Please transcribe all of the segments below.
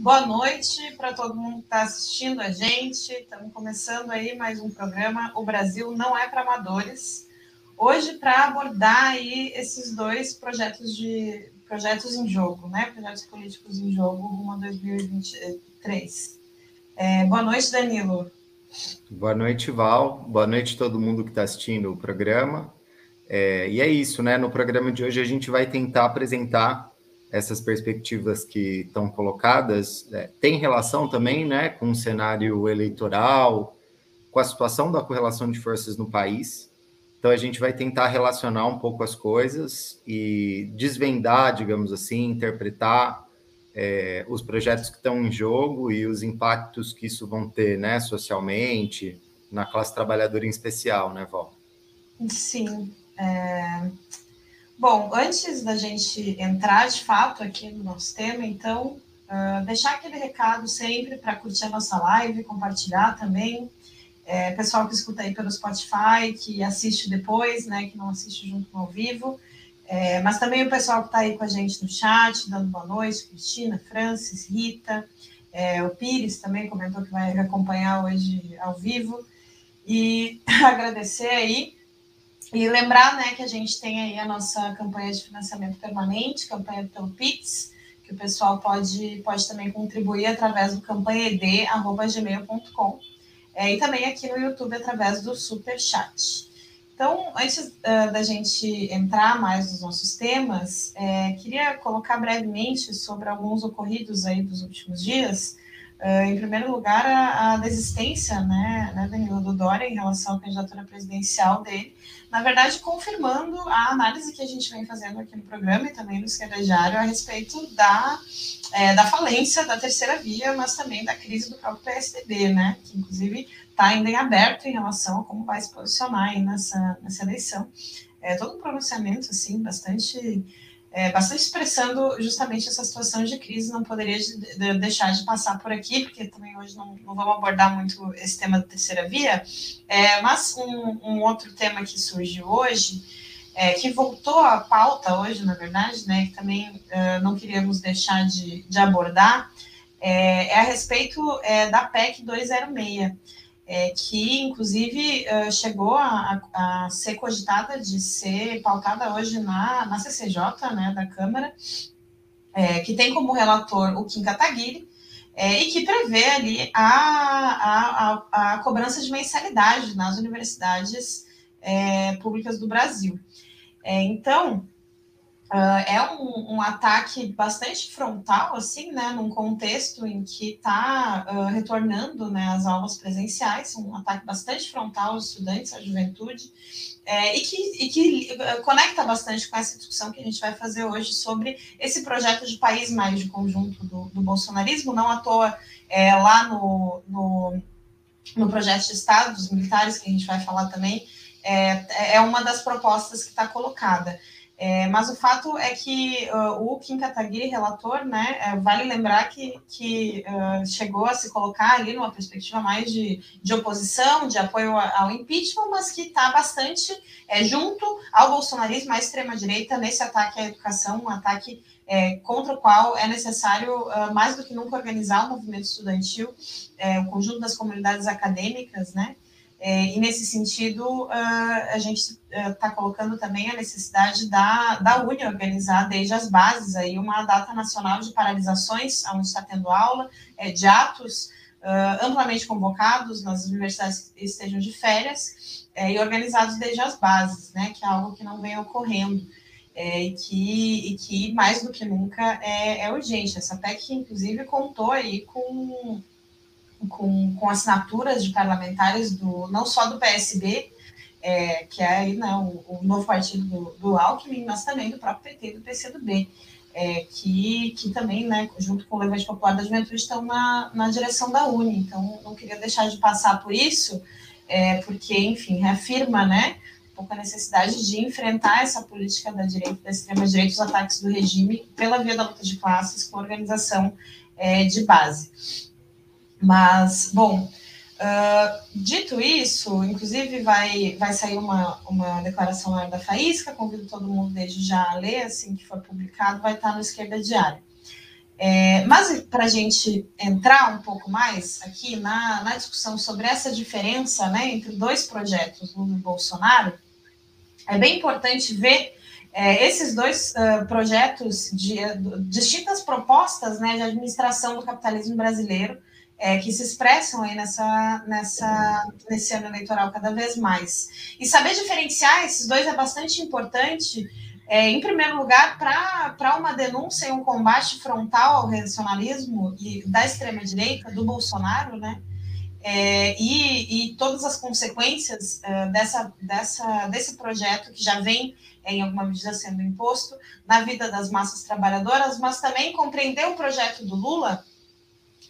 Boa noite para todo mundo que está assistindo a gente. Estamos começando aí mais um programa. O Brasil não é para amadores. Hoje para abordar aí esses dois projetos de projetos em jogo, né? Projetos políticos em jogo rumo a 2023. É, boa noite, Danilo. Boa noite, Val. Boa noite todo mundo que está assistindo o programa. É, e é isso, né? No programa de hoje a gente vai tentar apresentar essas perspectivas que estão colocadas é, tem relação também né, com o cenário eleitoral, com a situação da correlação de forças no país. Então, a gente vai tentar relacionar um pouco as coisas e desvendar, digamos assim, interpretar é, os projetos que estão em jogo e os impactos que isso vão ter né, socialmente, na classe trabalhadora em especial, né, Val? Sim. É... Bom, antes da gente entrar de fato aqui no nosso tema, então, uh, deixar aquele recado sempre para curtir a nossa live, compartilhar também. É, pessoal que escuta aí pelo Spotify, que assiste depois, né, que não assiste junto ao vivo. É, mas também o pessoal que está aí com a gente no chat, dando boa noite, Cristina, Francis, Rita, é, o Pires também comentou que vai acompanhar hoje ao vivo. E agradecer aí e lembrar né, que a gente tem aí a nossa campanha de financiamento permanente, campanha pelo Pix, que o pessoal pode, pode também contribuir através do campanhaed.gmail.com é, e também aqui no YouTube através do Super Chat. Então, antes uh, da gente entrar mais nos nossos temas, é, queria colocar brevemente sobre alguns ocorridos aí dos últimos dias. Uh, em primeiro lugar, a, a desistência, né, né, Danilo, do Dória em relação à candidatura presidencial dele, na verdade, confirmando a análise que a gente vem fazendo aqui no programa e também no Esquerda Diário a respeito da, é, da falência da terceira via, mas também da crise do próprio PSDB, né? Que inclusive está ainda em aberto em relação a como vai se posicionar aí nessa, nessa eleição. É todo um pronunciamento, assim, bastante é, bastante expressando justamente essa situação de crise, não poderia de, de, deixar de passar por aqui, porque também hoje não, não vamos abordar muito esse tema da terceira via, é, mas um, um, outro tema que surge hoje, é, que voltou à pauta hoje, na verdade, né, que também uh, não queríamos deixar de, de abordar, é, é a respeito é, da PEC 206 é, que inclusive uh, chegou a, a, ser cogitada de ser pautada hoje na, na CCJ, né, da Câmara, é, que tem como relator o Kim Kataguiri, é, e que prevê ali a, a, a, cobrança de mensalidade nas universidades é, públicas do Brasil. É, então, Uh, é um, um, ataque bastante frontal, assim, né, num contexto em que está uh, retornando né, as aulas presenciais, um ataque bastante frontal aos estudantes, à juventude, é, e que, e que uh, conecta bastante com essa discussão que a gente vai fazer hoje sobre esse projeto de país mais de conjunto do, do bolsonarismo, não à toa é, lá no, no, no projeto de Estado dos militares, que a gente vai falar também, é, é uma das propostas que está colocada. É, mas o fato é que uh, o Kim Kataguiri, relator, né, é, vale lembrar que, que uh, chegou a se colocar ali numa perspectiva mais de, de oposição, de apoio ao impeachment, mas que está bastante é, junto ao bolsonarismo, à extrema-direita, nesse ataque à educação, um ataque é, contra o qual é necessário, uh, mais do que nunca, organizar o movimento estudantil, é, o conjunto das comunidades acadêmicas, né, é, e nesse sentido, uh, a gente está uh, colocando também a necessidade da, da UNE organizar desde as bases aí uma data nacional de paralisações, onde está tendo aula, é, de atos uh, amplamente convocados nas universidades que estejam de férias é, e organizados desde as bases, né, que é algo que não vem ocorrendo. É, e, que, e que mais do que nunca é, é urgente. Essa PEC, inclusive, contou aí com com, com assinaturas de parlamentares do não só do PSB, é, que é aí, né, o, o, novo partido do, do Alckmin, mas também do próprio PT e do PCdoB, é, que, que também, né, junto com o Levante Popular da Juventude, estão na, na direção da Uni. Então, não queria deixar de passar por isso, é, porque, enfim, reafirma, né, um pouco a necessidade de enfrentar essa política da direita, da extrema-direita, os ataques do regime pela via da luta de classes com organização é, de base. Mas, bom, uh, dito isso, inclusive vai, vai sair uma, uma declaração da Faísca, convido todo mundo desde já a ler, assim que for publicado, vai estar no Esquerda Diária. É, mas para a gente entrar um pouco mais aqui na, na discussão sobre essa diferença né, entre dois projetos, Lula e Bolsonaro, é bem importante ver é, esses dois uh, projetos de uh, distintas propostas né, de administração do capitalismo brasileiro é, que se expressam aí nessa, nessa, nesse ano eleitoral cada vez mais. E saber diferenciar esses dois é bastante importante, é, em primeiro lugar, para uma denúncia e um combate frontal ao reacionalismo e da extrema-direita, do Bolsonaro, né? É, e, e, todas as consequências uh, dessa, dessa, desse projeto que já vem em alguma medida sendo imposto na vida das massas trabalhadoras, mas também compreender o projeto do Lula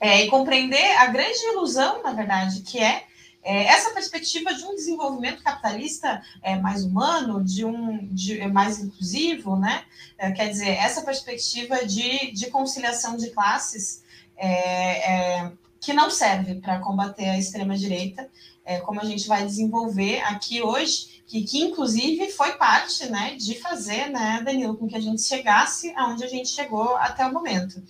é, e compreender a grande ilusão, na verdade, que é, é essa perspectiva de um desenvolvimento capitalista é, mais humano, de um de, mais inclusivo, né? É, quer dizer, essa perspectiva de, de conciliação de classes é, é, que não serve para combater a extrema-direita, é, como a gente vai desenvolver aqui hoje, que, que inclusive foi parte né, de fazer, né, Danilo, com que a gente chegasse aonde a gente chegou até o momento.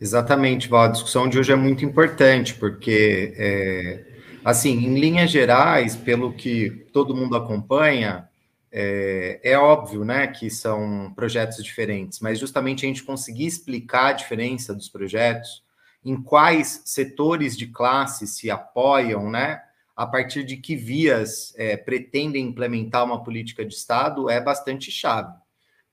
Exatamente, Val. A discussão de hoje é muito importante, porque, é, assim, em linhas gerais, pelo que todo mundo acompanha, é, é, óbvio, né, que são projetos diferentes, mas justamente a gente conseguir explicar a diferença dos projetos, em quais setores de classe se apoiam, né, a partir de que vias é, pretendem implementar uma política de Estado, é bastante chave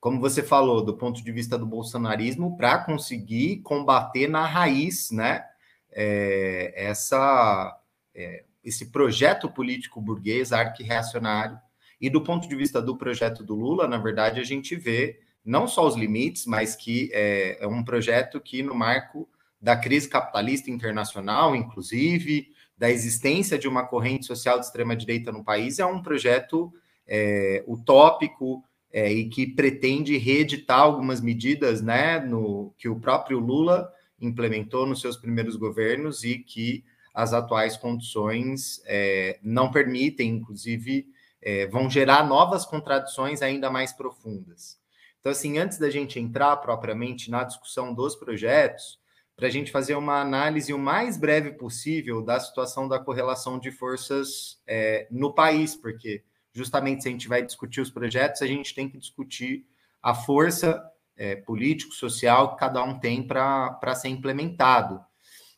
como você falou, do ponto de vista do bolsonarismo, para conseguir combater na raiz, né, é, essa, é, esse projeto político burguês arqui-reacionário. E do ponto de vista do projeto do Lula, na verdade, a gente vê não só os limites, mas que é, é um projeto que, no marco da crise capitalista internacional, inclusive, da existência de uma corrente social de extrema-direita no país, é um projeto é, utópico, é, e que pretende reeditar algumas medidas né, no, que o próprio Lula implementou nos seus primeiros governos e que as atuais condições é, não permitem, inclusive, é, vão gerar novas contradições ainda mais profundas. Então, assim, antes da gente entrar propriamente na discussão dos projetos, para a gente fazer uma análise o mais breve possível da situação da correlação de forças é, no país, porque justamente se a gente vai discutir os projetos, a gente tem que discutir a força é, político-social que cada um tem para ser implementado.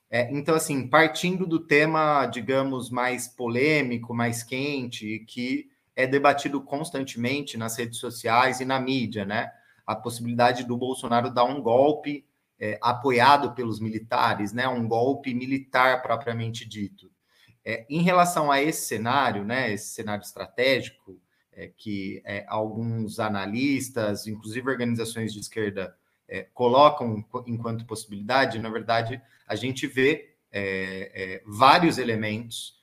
É, então, assim, partindo do tema, digamos, mais polêmico, mais quente, que é debatido constantemente nas redes sociais e na mídia, né? A possibilidade do Bolsonaro dar um golpe é, apoiado pelos militares, né? Um golpe militar propriamente dito. É, em relação a esse cenário, né, esse cenário estratégico, é, que é, alguns analistas, inclusive organizações de esquerda, é, colocam enquanto possibilidade, na verdade, a gente vê é, é, vários elementos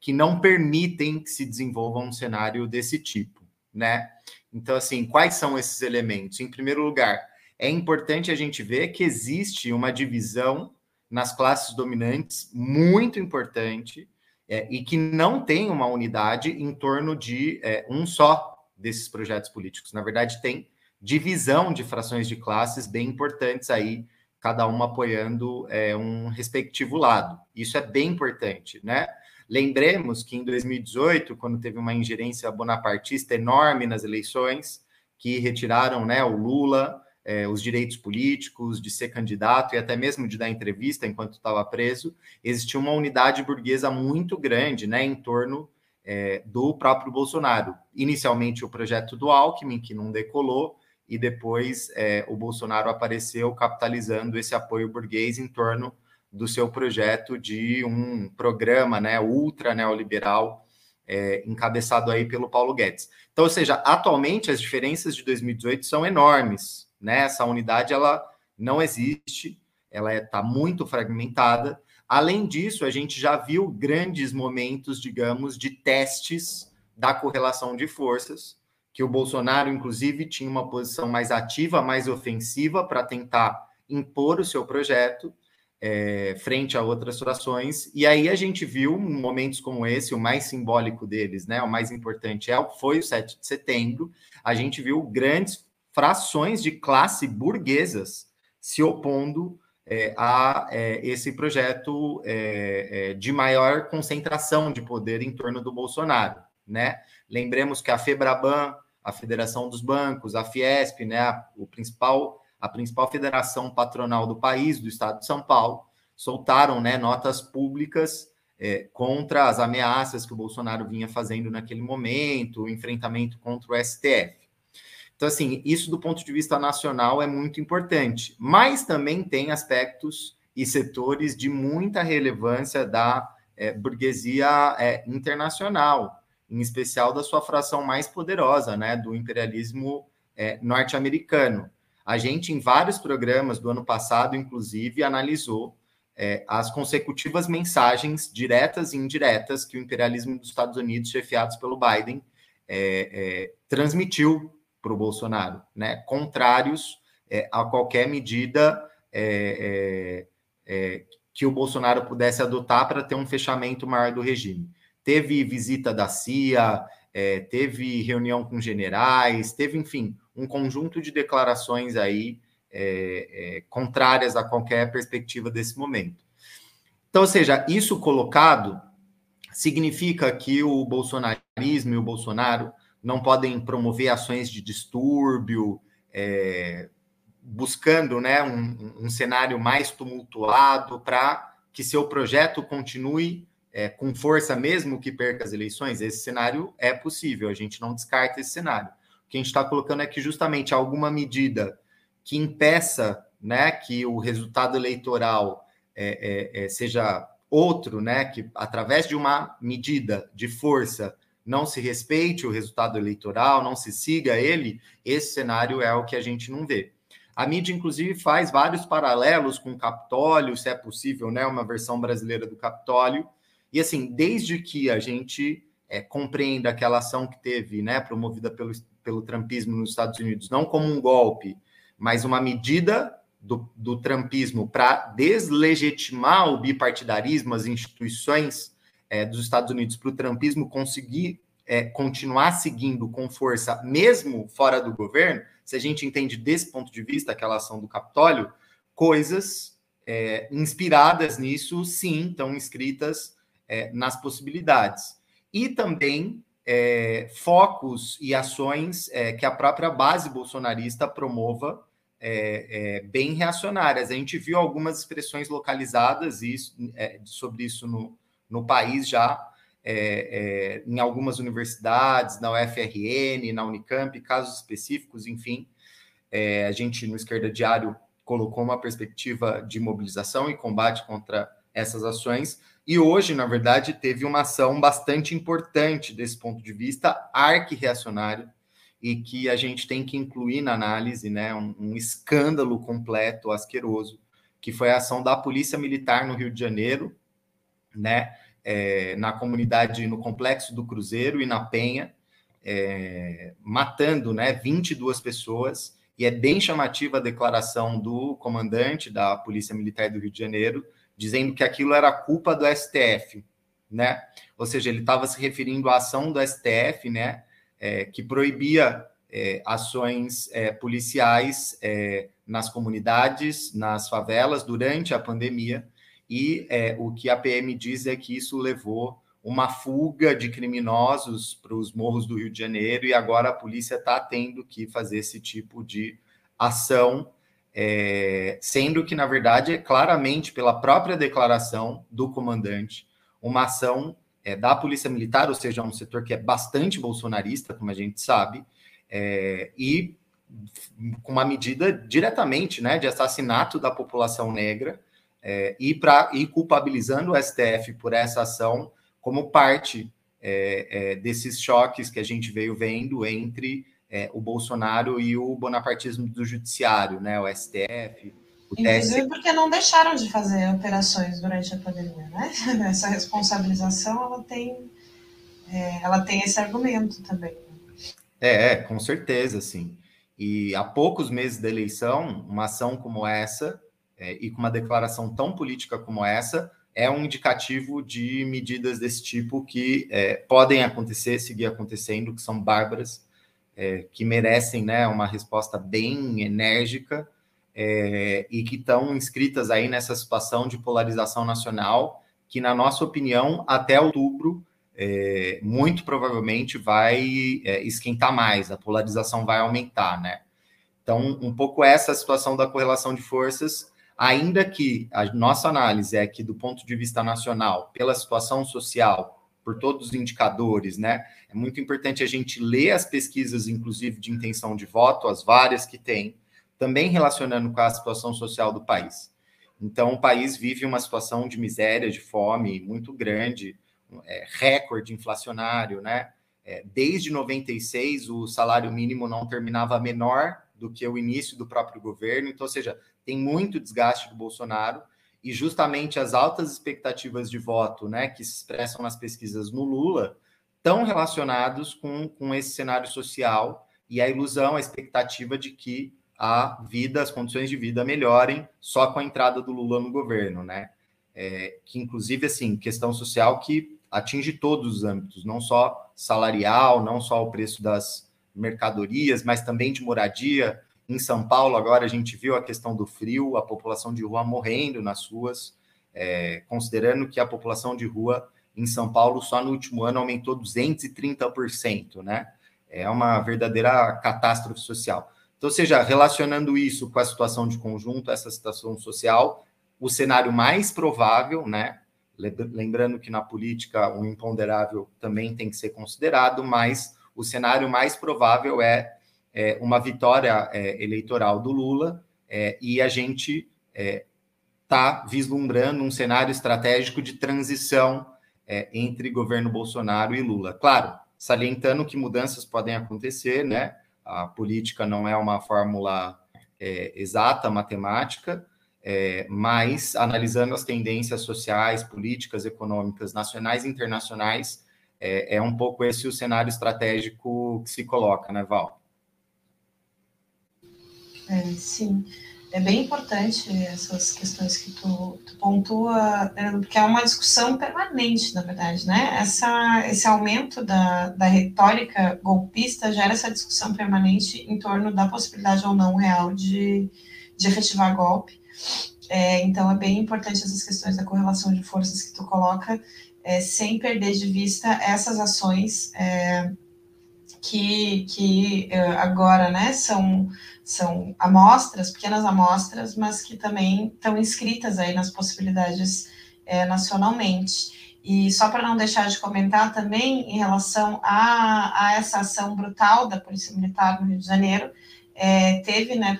que não permitem que se desenvolva um cenário desse tipo, né? Então, assim, quais são esses elementos? Em primeiro lugar, é importante a gente ver que existe uma divisão nas classes dominantes muito importante é, e que não tem uma unidade em torno de é, um só desses projetos políticos. Na verdade, tem divisão de frações de classes bem importantes aí, cada uma apoiando é, um respectivo lado. Isso é bem importante, né? Lembremos que em 2018, quando teve uma ingerência bonapartista enorme nas eleições, que retiraram né, o Lula, é, os direitos políticos, de ser candidato e até mesmo de dar entrevista enquanto estava preso, existia uma unidade burguesa muito grande né, em torno é, do próprio Bolsonaro. Inicialmente o projeto do Alckmin, que não decolou, e depois é, o Bolsonaro apareceu capitalizando esse apoio burguês em torno do seu projeto de um programa né, ultra neoliberal é, encabeçado aí pelo Paulo Guedes. Então, ou seja, atualmente as diferenças de 2018 são enormes né? Essa unidade ela não existe, ela está é, muito fragmentada. Além disso, a gente já viu grandes momentos, digamos, de testes da correlação de forças, que o Bolsonaro, inclusive, tinha uma posição mais ativa, mais ofensiva para tentar impor o seu projeto é, frente a outras frações. E aí a gente viu momentos como esse, o mais simbólico deles, né? O mais importante é, foi o 7 de setembro. A gente viu grandes frações de classe burguesas se opondo é, a é, esse projeto é, é, de maior concentração de poder em torno do Bolsonaro, né? Lembremos que a Febraban, a Federação dos Bancos, a Fiesp, né, a, o principal, a principal federação patronal do país, do Estado de São Paulo, soltaram, né, notas públicas é, contra as ameaças que o Bolsonaro vinha fazendo naquele momento, o enfrentamento contra o STF. Então, assim, isso do ponto de vista nacional é muito importante, mas também tem aspectos e setores de muita relevância da é, burguesia é, internacional, em especial da sua fração mais poderosa, né, do imperialismo é, norte-americano. A gente, em vários programas do ano passado, inclusive, analisou é, as consecutivas mensagens diretas e indiretas que o imperialismo dos Estados Unidos, chefiados pelo Biden, é, é, transmitiu para o Bolsonaro, né? contrários é, a qualquer medida é, é, é, que o Bolsonaro pudesse adotar para ter um fechamento maior do regime. Teve visita da CIA, é, teve reunião com generais, teve, enfim, um conjunto de declarações aí é, contrárias a qualquer perspectiva desse momento. Então, ou seja, isso colocado significa que o bolsonarismo e o Bolsonaro não podem promover ações de distúrbio, é, buscando né, um, um, cenário mais tumultuado para que seu projeto continue é, com força, mesmo que perca as eleições. Esse cenário é possível, a gente não descarta esse cenário. O que a gente está colocando é que justamente alguma medida que impeça né, que o resultado eleitoral é, é, é seja outro, né, que através de uma medida de força não se respeite o resultado eleitoral, não se siga ele, esse cenário é o que a gente não vê. A mídia, inclusive, faz vários paralelos com o Capitólio, se é possível, né, uma versão brasileira do Capitólio. E assim, desde que a gente é, compreenda aquela ação que teve, né, promovida pelo, pelo Trumpismo nos Estados Unidos, não como um golpe, mas uma medida do, do Trumpismo para deslegitimar o bipartidarismo, as instituições é, dos Estados Unidos para o trumpismo conseguir é, continuar seguindo com força, mesmo fora do governo, se a gente entende desse ponto de vista aquela ação do Capitólio, coisas é, inspiradas nisso, sim, estão escritas é, nas possibilidades. E também é, focos e ações é, que a própria base bolsonarista promova bem reacionárias. A gente viu algumas expressões localizadas isso, sobre isso no, no país já, é, é, em algumas universidades, na UFRN, na Unicamp, casos específicos, enfim. É, a gente, no Esquerda Diário, colocou uma perspectiva de mobilização e combate contra essas ações. E hoje, na verdade, teve uma ação bastante importante desse ponto de vista, arque-reacionário, e que a gente tem que incluir na análise, né, um, um escândalo completo, asqueroso, que foi a ação da Polícia Militar no Rio de Janeiro, né, é, na comunidade, no complexo do Cruzeiro e na Penha, é, matando né, 22 pessoas. E é bem chamativa a declaração do comandante da Polícia Militar do Rio de Janeiro, dizendo que aquilo era culpa do STF, né? Ou seja, ele estava se referindo à ação do STF, né? É, que proibia é, ações é, policiais é, nas comunidades, nas favelas, durante a pandemia, e é, o que a PM diz é que isso levou uma fuga de criminosos para os morros do Rio de Janeiro e agora a polícia está tendo que fazer esse tipo de ação, é, sendo que, na verdade, é claramente pela própria declaração do comandante, uma ação é, da Polícia Militar, ou seja, um setor que é bastante bolsonarista, como a gente sabe, é, e com uma medida diretamente né, de assassinato da população negra, é, e, pra, e culpabilizando o STF por essa ação como parte é, é, desses choques que a gente veio vendo entre é, o Bolsonaro e o bonapartismo do judiciário, né, o STF. O Inclusive porque não deixaram de fazer operações durante a pandemia, né? Essa responsabilização ela tem, é, ela tem esse argumento também. É, com certeza, sim. E há poucos meses da eleição, uma ação como essa é, e com uma declaração tão política como essa, é um indicativo de medidas desse tipo que é, podem acontecer, seguir acontecendo, que são bárbaras, é, que merecem né, uma resposta bem enérgica é, e que estão inscritas aí nessa situação de polarização nacional, que, na nossa opinião, até outubro, é, muito provavelmente vai é, esquentar mais, a polarização vai aumentar, né? Então, um pouco essa situação da correlação de forças, ainda que a nossa análise é que, do ponto de vista nacional, pela situação social, por todos os indicadores, né? É muito importante a gente ler as pesquisas, inclusive de intenção de voto, as várias que tem, também relacionando com a situação social do país. Então, o país vive uma situação de miséria, de fome muito grande, é, recorde inflacionário, né? É, desde 96, o salário mínimo não terminava menor do que o início do próprio governo, então, ou seja, tem muito desgaste do Bolsonaro, e justamente as altas expectativas de voto, né, que se expressam nas pesquisas no Lula, estão relacionados com, com esse cenário social e a ilusão, a expectativa de que a vida, as condições de vida melhorem só com a entrada do Lula no governo, né? É, que inclusive assim, questão social que atinge todos os âmbitos, não só salarial, não só o preço das mercadorias, mas também de moradia. Em São Paulo, agora a gente viu a questão do frio, a população de rua morrendo nas ruas, é, considerando que a população de rua em São Paulo só no último ano aumentou 230%, né? É uma verdadeira catástrofe social. Então, seja, relacionando isso com a situação de conjunto, essa situação social, o cenário mais provável, né? Lembrando que na política o imponderável também tem que ser considerado, mas o cenário mais provável é, é uma vitória é, eleitoral do Lula é, e a gente está é, vislumbrando um cenário estratégico de transição é, entre governo Bolsonaro e Lula. Claro, salientando que mudanças podem acontecer, né? A política não é uma fórmula exata, matemática, é, mas analisando as tendências sociais, políticas, econômicas, nacionais e internacionais, é, é um pouco esse o cenário estratégico que se coloca, né, Val? É, sim é bem importante essas questões que tu, tu pontua, porque é uma discussão permanente, na verdade, né? Essa, esse aumento da, da retórica golpista gera essa discussão permanente em torno da possibilidade ou não real de, de efetivar golpe. É, então, é bem importante essas questões da correlação de forças que tu coloca, é, sem perder de vista essas ações é, que, que é, agora, né, são são amostras, pequenas amostras, mas que também estão inscritas aí nas possibilidades é, nacionalmente. E só para não deixar de comentar também em relação a, a, essa ação brutal da Polícia Militar no Rio de Janeiro, é, teve né,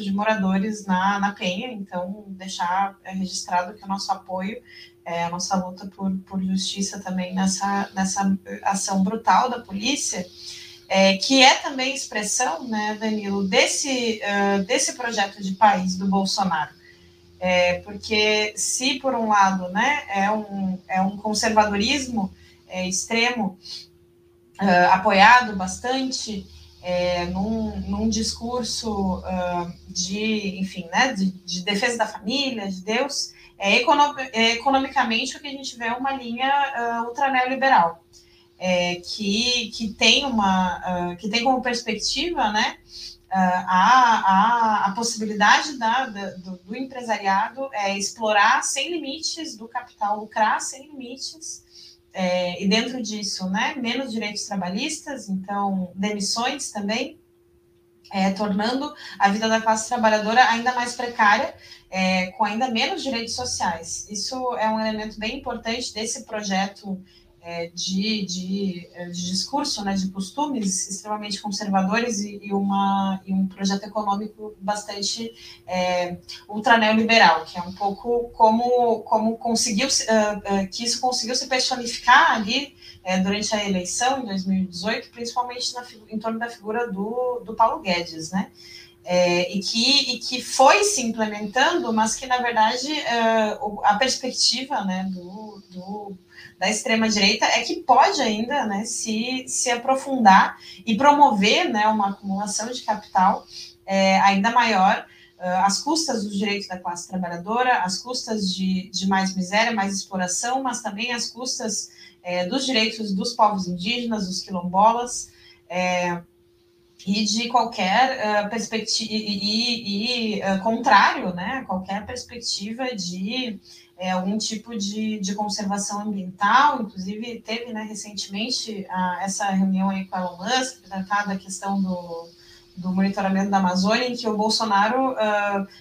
de moradores na, na Penha, então deixar é, registrado que o nosso apoio, é, a nossa luta por, por justiça também nessa, nessa ação brutal da polícia é, que é também expressão, né, Danilo, desse, uh, desse projeto de país do Bolsonaro. É, porque se, por um lado, né, é, um, é um conservadorismo é, extremo, uh, apoiado bastante é, num, num discurso uh, de, enfim, né, de, de, defesa da família, de Deus, é, é economicamente o que a gente vê é uma linha uh, ultra neoliberal é, que, que, tem uma, uh, que tem como perspectiva né, uh, a, a, a possibilidade da, da, do, do, empresariado é, explorar sem limites, do capital lucrar sem limites, é, e dentro disso, né, menos direitos trabalhistas, então demissões também, é, tornando a vida da classe trabalhadora ainda mais precária, é, com ainda menos direitos sociais. Isso é um elemento bem importante desse projeto é, de, de, é, de, discurso, né, de costumes extremamente conservadores e, e, uma, e um projeto econômico bastante é, ultra neoliberal, que é um pouco como, como conseguiu, uh, uh, que isso conseguiu se personificar ali é, durante a eleição em 2018, principalmente na, em torno da figura do, do Paulo Guedes, né? É, e, que, e que foi se implementando, mas que, na verdade, uh, a perspectiva né, do, do da extrema-direita é que pode ainda né, se, se aprofundar e promover né, uma acumulação de capital é, ainda maior uh, às custas dos direitos da classe trabalhadora, às custas de, de mais miséria, mais exploração, mas também às custas é, dos direitos dos povos indígenas, dos quilombolas, é, e de qualquer uh, perspectiva e, e uh, contrário, né, qualquer perspectiva de é, algum tipo de, de conservação ambiental, inclusive teve né, recentemente uh, essa reunião aí com Elon Musk, tratada a questão do, do monitoramento da Amazônia, em que o Bolsonaro,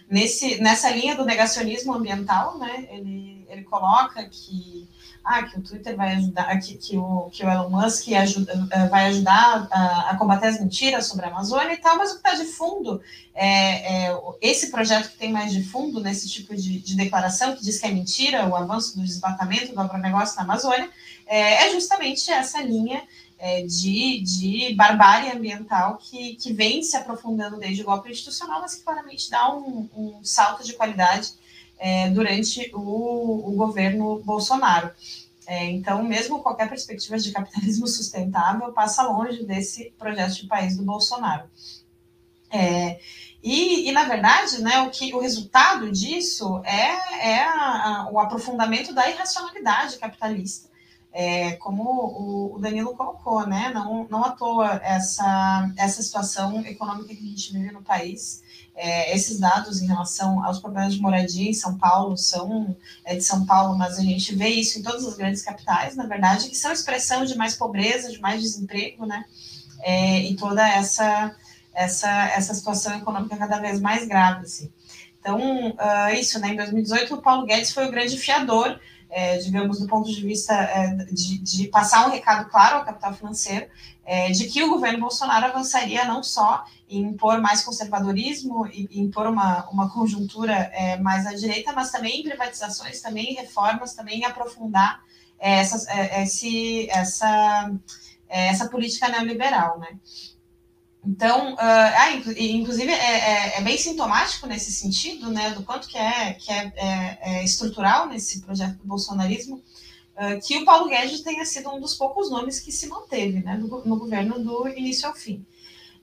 nesse, nessa linha do negacionismo ambiental, né, ele, ele coloca que ah, que o Twitter vai ajudar, que, que, o, que o Elon Musk ajuda, eh, vai ajudar a, a, combater as mentiras sobre a Amazônia e tal, mas o que está de fundo é, é, esse projeto que tem mais de fundo nesse tipo de, de, declaração, que diz que é mentira o avanço do desmatamento do agronegócio na Amazônia, é, é justamente essa linha é, de, de barbárie ambiental que, que vem se aprofundando desde o golpe institucional, mas que claramente dá um, um salto de qualidade é, durante o, o, governo Bolsonaro. É, então, mesmo qualquer perspectiva de capitalismo sustentável passa longe desse projeto de país do Bolsonaro. É, e, e, na verdade, né, o, que, o resultado disso é, é a, a, o aprofundamento da irracionalidade capitalista, é, como o, o, Danilo colocou, né, não, não à toa essa, essa situação econômica que a gente vive no país é, esses dados em relação aos problemas de moradia em São Paulo são é, de São Paulo, mas a gente vê isso em todas as grandes capitais, na verdade, que são expressão de mais pobreza, de mais desemprego, né? É, e toda essa, essa, essa situação econômica cada vez mais grave, assim. Então, uh, isso, né? Em 2018, o Paulo Guedes foi o grande fiador é, digamos, do ponto de vista é, de, de, passar um recado claro ao capital financeiro, é, de que o governo Bolsonaro avançaria não só em impor mais conservadorismo e impor uma, uma conjuntura é, mais à direita, mas também em privatizações, também em reformas, também em aprofundar é, essa, é, esse, essa, essa política neoliberal, né? Então, uh, ah, inclusive é, é, é, bem sintomático nesse sentido, né, do quanto que é, que é, é, é estrutural nesse projeto do bolsonarismo, que o Paulo Guedes tenha sido um dos poucos nomes que se manteve né, no, no governo do início ao fim.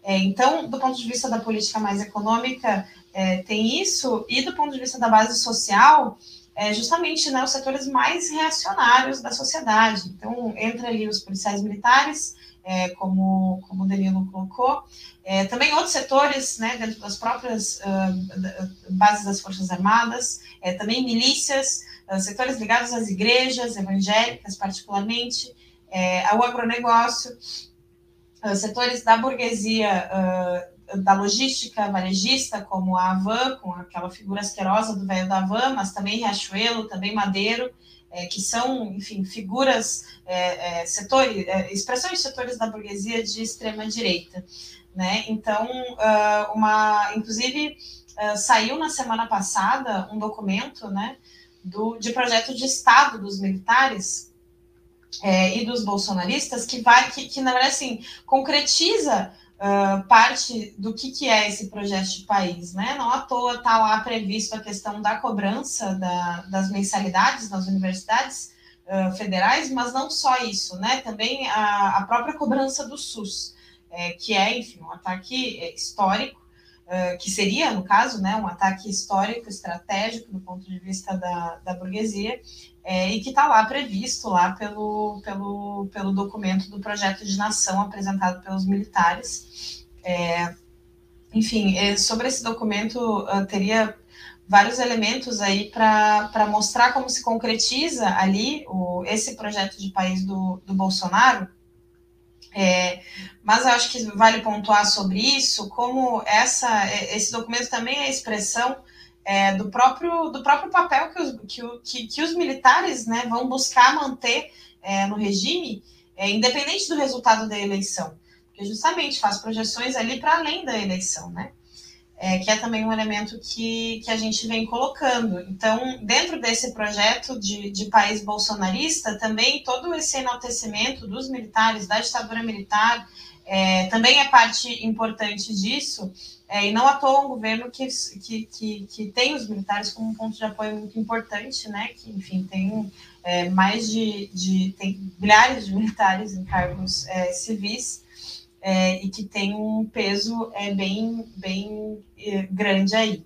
É, então, do ponto de vista da política mais econômica, é, tem isso, e do ponto de vista da base social, é justamente né, os setores mais reacionários da sociedade. Então, entra ali os policiais militares, é, como, como o Danilo colocou. É, também outros setores, né, dentro das próprias uh, bases das Forças Armadas, é, também milícias, setores ligados às igrejas evangélicas, particularmente, é, ao agronegócio, setores da burguesia da logística varejista, como a Avan, com aquela figura asquerosa do velho da Avan, mas também Riachuelo, também Madeiro, é, que são, enfim, figuras, é, é, setores, é, expressões de setores da burguesia de extrema direita, né? Então, uh, uma, inclusive, uh, saiu na semana passada um documento, né, do, de projeto de Estado dos militares é, e dos bolsonaristas que vai, que, que na verdade, assim, concretiza uh, parte do que, que é esse projeto de país, né? Não à toa está lá previsto a questão da cobrança da, das mensalidades nas universidades uh, federais, mas não só isso, né? Também a, a própria cobrança do SUS, é, que é, enfim, um ataque histórico, que seria, no caso, né, um ataque histórico, estratégico do ponto de vista da, da burguesia, é, e que está lá previsto lá pelo, pelo, pelo documento do projeto de nação apresentado pelos militares. É, enfim, é, sobre esse documento teria vários elementos aí para mostrar como se concretiza ali o, esse projeto de país do, do Bolsonaro. É, mas eu acho que vale pontuar sobre isso, como essa, é, esse documento também é expressão é, do, próprio, do próprio papel que os, que, que, que os militares né, vão buscar manter é, no regime, é, independente do resultado da eleição, porque justamente faz projeções ali para além da eleição, né? É, que é também um elemento que, que a gente vem colocando. Então, dentro desse projeto de, de país bolsonarista, também todo esse enaltecimento dos militares, da ditadura militar, é, também é parte importante disso, é, e não à toa um governo que, que, que, que, tem os militares como um ponto de apoio muito importante, né? Que, enfim, tem é, mais de, de tem milhares de militares em cargos é, civis é, e que tem um peso é, bem, bem é, grande aí.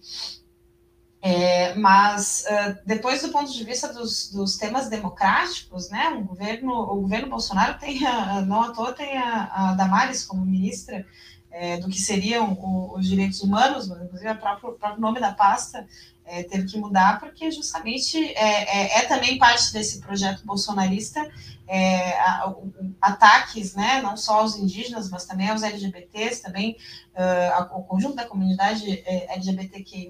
É, mas uh, depois do ponto de vista dos, dos, temas democráticos, né, um governo, o governo Bolsonaro tem, a, não à toa tem a, a Damares como ministra é, do que seriam o, os direitos humanos, inclusive o próprio, o próprio nome da pasta é, teve que mudar, porque justamente é, é, é também parte desse projeto bolsonarista é, a, a, ataques, né, não só aos indígenas, mas também aos LGBTs, também uh, ao conjunto da comunidade é, LGBTQI+,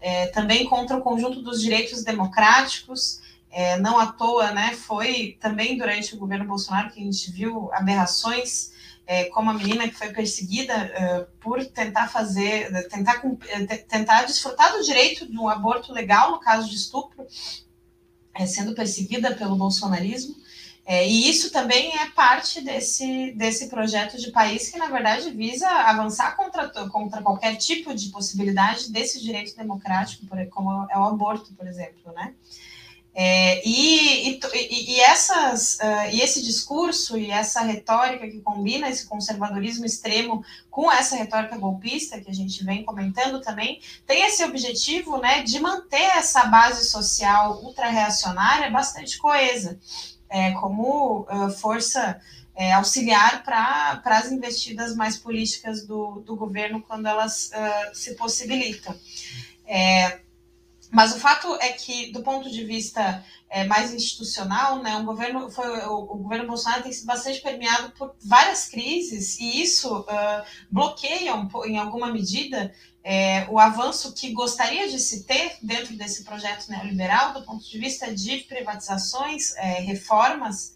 é, também contra o conjunto dos direitos democráticos, é, não à toa, né, foi também durante o governo Bolsonaro que a gente viu aberrações é, como a menina que foi perseguida uh, por tentar fazer, tentar, tentar desfrutar do direito de um aborto legal, no caso de estupro, é, sendo perseguida pelo bolsonarismo. É, e isso também é parte desse, desse projeto de país que, na verdade, visa avançar contra, contra qualquer tipo de possibilidade desse direito democrático, como é o aborto, por exemplo, né? É, e, e, e, essas, uh, e esse discurso e essa retórica que combina esse conservadorismo extremo com essa retórica golpista que a gente vem comentando também, tem esse objetivo né, de manter essa base social ultra-reacionária bastante coesa, é, como uh, força é, auxiliar para as investidas mais políticas do, do governo quando elas uh, se possibilitam. É, mas o fato é que, do ponto de vista é, mais institucional, né, o governo foi o, o, governo Bolsonaro tem sido bastante permeado por várias crises e isso uh, bloqueia um, em alguma medida é, o avanço que gostaria de se ter dentro desse projeto neoliberal, do ponto de vista de privatizações, é, reformas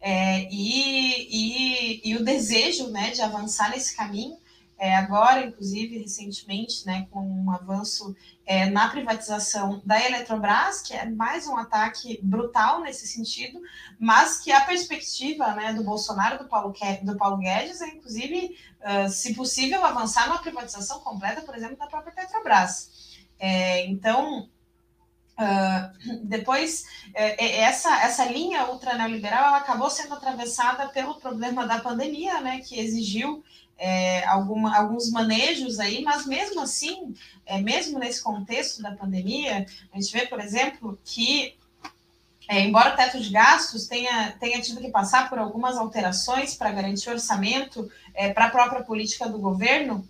é, e, e, e, o desejo né, de avançar nesse caminho. É, agora, inclusive, recentemente, né, com um avanço é, na privatização da Eletrobras, que é mais um ataque brutal nesse sentido, mas que a perspectiva né, do Bolsonaro, do Paulo, do Paulo Guedes, é, inclusive, uh, se possível, avançar numa privatização completa, por exemplo, da própria Petrobras. É, então, Uh, depois, é, essa, essa linha ultra neoliberal acabou sendo atravessada pelo problema da pandemia, né, que exigiu é, alguma, alguns manejos aí, mas mesmo assim, é, mesmo nesse contexto da pandemia, a gente vê, por exemplo, que é, embora o teto de gastos tenha, tenha tido que passar por algumas alterações para garantir orçamento é, para a própria política do governo,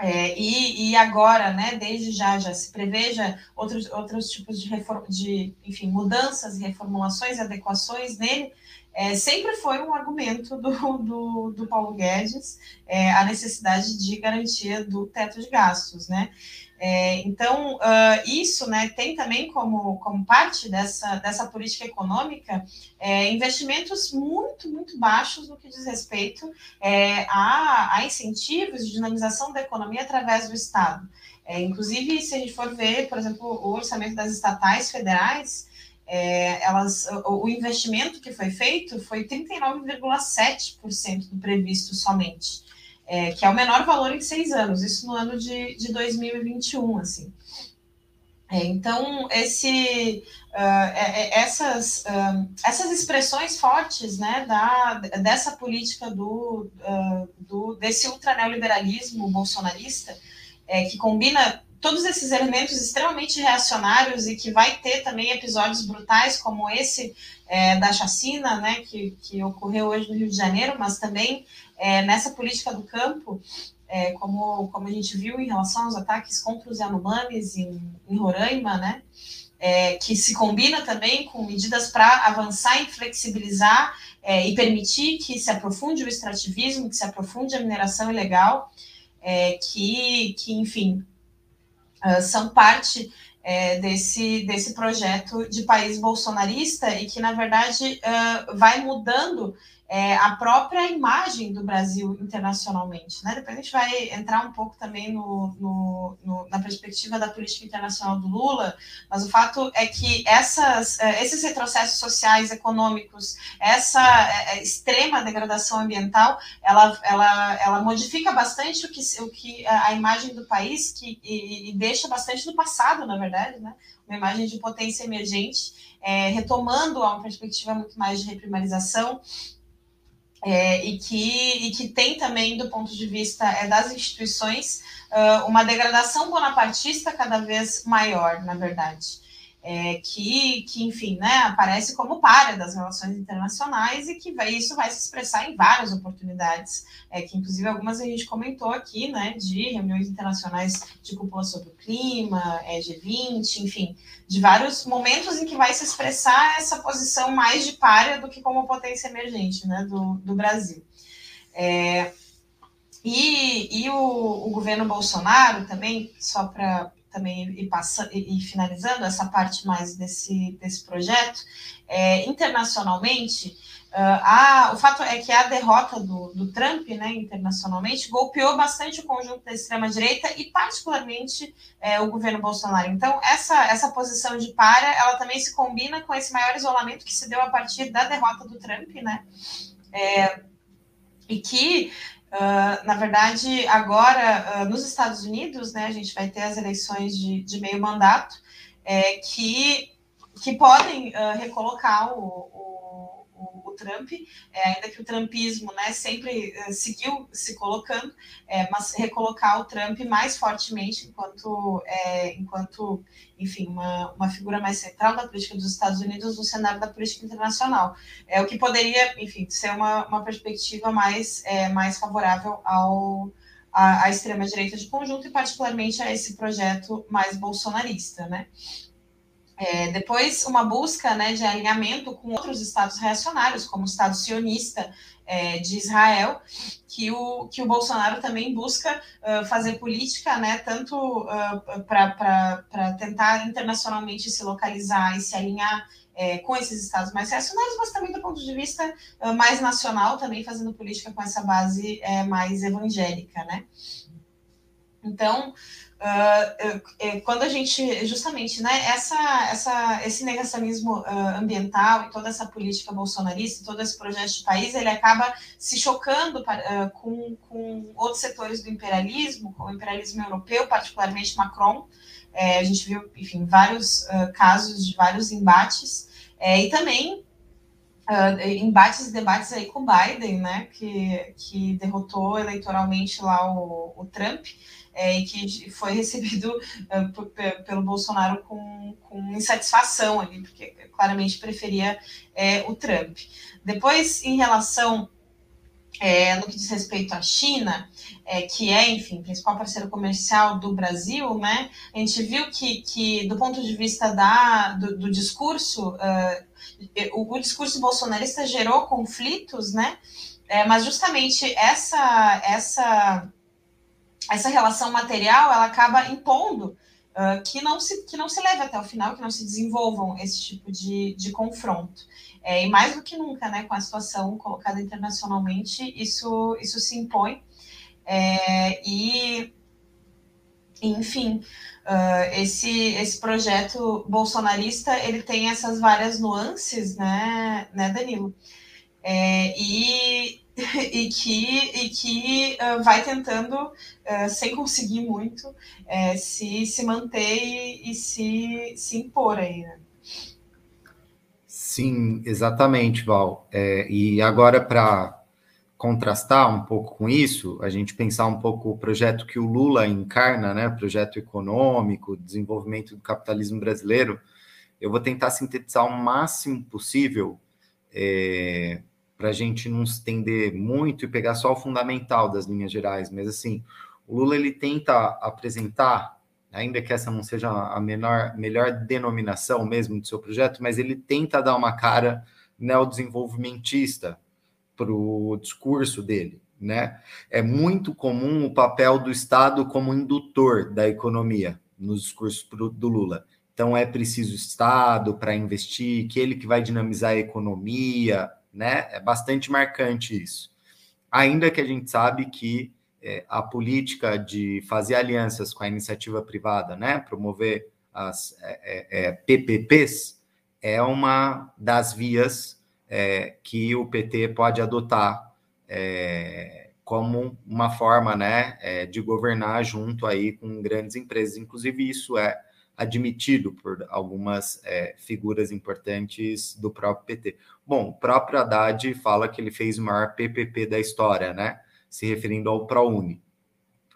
é, e, e, agora, né, desde já, já se preveja outros, outros tipos de, reform, de enfim, mudanças, reformulações, adequações nele, é, sempre foi um argumento do, do, do Paulo Guedes é, a necessidade de garantia do teto de gastos, né? É, então, uh, isso né, tem também como, como parte dessa, dessa política econômica é, investimentos muito, muito baixos no que diz respeito é, a, a incentivos de dinamização da economia através do Estado. É, inclusive, se a gente for ver, por exemplo, o orçamento das estatais federais, é, elas, o, investimento que foi feito foi 39,7% do previsto somente, é, que é o menor valor em seis anos, isso no ano de, de 2021, assim. É, então, esse, uh, essas, uh, essas expressões fortes né, da, dessa política do, uh, do, desse ultraneoliberalismo bolsonarista, é, que combina todos esses elementos extremamente reacionários e que vai ter também episódios brutais como esse é, da chacina, né, que, que ocorreu hoje no Rio de Janeiro, mas também é, nessa política do campo, é, como, como a gente viu em relação aos ataques contra os Yanomamis em, em Roraima, né, é, que se combina também com medidas para avançar e flexibilizar é, e permitir que se aprofunde o extrativismo, que se aprofunde a mineração ilegal, é, que, que, enfim, uh, são parte é, desse, desse projeto de país bolsonarista e que, na verdade, uh, vai mudando é, a própria imagem do Brasil internacionalmente. Né? Depois a gente vai entrar um pouco também no, no, no, na perspectiva da política internacional do Lula, mas o fato é que essas, é, esses retrocessos sociais, econômicos, essa é, é, extrema degradação ambiental, ela, ela, ela modifica bastante o que, o que a imagem do país que, e, e deixa bastante do passado, na verdade, né? uma imagem de potência emergente, é, retomando a uma perspectiva muito mais de reprimarização é, e, que, e que tem também, do ponto de vista é, das instituições, uh, uma degradação bonapartista cada vez maior, na verdade. É, que, que, enfim, né, aparece como párea das relações internacionais e que vai, isso vai se expressar em várias oportunidades, é, que inclusive algumas a gente comentou aqui, né, de reuniões internacionais de cúpula sobre o clima, é, G20, enfim, de vários momentos em que vai se expressar essa posição mais de párea do que como potência emergente, né, do, do Brasil. É, e, e o, o governo Bolsonaro também, só para também ir, passando, e finalizando essa parte mais desse, desse projeto, é, internacionalmente, uh, a, o fato é que a derrota do, do Trump, né, internacionalmente, golpeou bastante o conjunto da extrema-direita e, particularmente, é, o governo Bolsonaro. Então, essa, essa posição de para, ela também se combina com esse maior isolamento que se deu a partir da derrota do Trump, né, é, e que Uh, na verdade, agora, uh, nos Estados Unidos, né, a gente vai ter as eleições de, de meio mandato, é, que, que podem uh, recolocar o, Trump, é, ainda que o trumpismo né, sempre é, seguiu se colocando, é, mas recolocar o Trump mais fortemente enquanto, é, enquanto enfim, uma, uma figura mais central da política dos Estados Unidos no cenário da política internacional. É o que poderia, enfim, ser uma, uma perspectiva mais, é, mais favorável ao à, extrema-direita de conjunto e particularmente a esse projeto mais bolsonarista, né? É, depois, uma busca né, de alinhamento com outros estados reacionários, como o Estado sionista é, de Israel, que o, que o Bolsonaro também busca uh, fazer política, né, tanto uh, para tentar internacionalmente se localizar e se alinhar é, com esses estados mais reacionários, mas também do ponto de vista uh, mais nacional, também fazendo política com essa base é, mais evangélica. Né? Então, Uh, quando a gente, justamente, né, essa, essa, esse negacionismo uh, ambiental e toda essa política bolsonarista, todo esse projeto de país, ele acaba se chocando para, uh, com, com outros setores do imperialismo, com o imperialismo europeu, particularmente Macron. É, a gente viu, enfim, vários casos de vários embates, é, e também embates e debates aí com Biden, né, que, que derrotou eleitoralmente lá o, o Trump é, e que foi recebido uh, pelo Bolsonaro com, com, insatisfação ali, porque claramente preferia é, o Trump. Depois, em relação é, no que diz respeito à China, é, que é, enfim, principal parceiro comercial do Brasil, né? A gente viu que, que do ponto de vista da, do, do discurso, uh, o, o, discurso bolsonarista gerou conflitos, né? É, mas justamente essa, essa essa relação material ela acaba impondo uh, que, não se, que não se leve até o final, que não se desenvolvam esse tipo de, de confronto. É, e mais do que nunca, né, com a situação colocada internacionalmente, isso, isso se impõe. É, e, enfim, uh, esse, esse projeto bolsonarista, ele tem essas várias nuances, né, né Danilo? É, e, e que, e que uh, vai tentando, uh, sem conseguir muito, uh, se, se manter e, e, se, se impor aí, né? Sim, exatamente, Val. É, e agora, para contrastar um pouco com isso, a gente pensar um pouco o projeto que o Lula encarna, né? Projeto econômico, desenvolvimento do capitalismo brasileiro, eu vou tentar sintetizar o máximo possível. É, para a gente não se estender muito e pegar só o fundamental das linhas gerais, mas assim, o Lula ele tenta apresentar, ainda que essa não seja a menor, melhor denominação mesmo do seu projeto, mas ele tenta dar uma cara neodesenvolvimentista para o discurso dele. Né? É muito comum o papel do Estado como indutor da economia nos discursos do Lula. Então é preciso Estado para investir, que ele que vai dinamizar a economia, né? É bastante marcante isso. Ainda que a gente sabe que é, a política de fazer alianças com a iniciativa privada, né? Promover as é, é, PPPs é, é uma das vias é, que o PT pode adotar é, como uma forma, né, de governar junto aí com grandes empresas. Inclusive isso é admitido por algumas é, figuras importantes do próprio PT. Bom, o próprio Haddad fala que ele fez o maior PPP da história, né? Se referindo ao ProUni.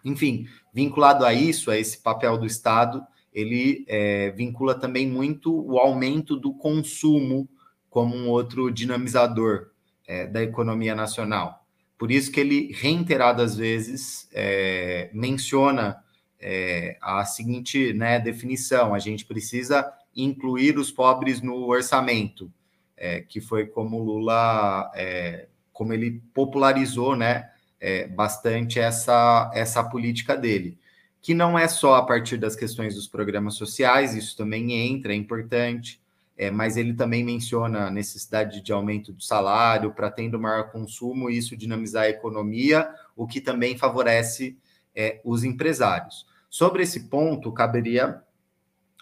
Enfim, vinculado a isso, a esse papel do Estado, ele é, vincula também muito o aumento do consumo como um outro dinamizador é, da economia nacional. Por isso que ele, reiteradas vezes, é, menciona é, a seguinte né, definição: a gente precisa incluir os pobres no orçamento, é, que foi como Lula, é, como ele popularizou né, é, bastante essa, essa política dele que não é só a partir das questões dos programas sociais, isso também entra, é importante, é, mas ele também menciona a necessidade de aumento do salário para tendo maior consumo e isso dinamizar a economia, o que também favorece é, os empresários. Sobre esse ponto, caberia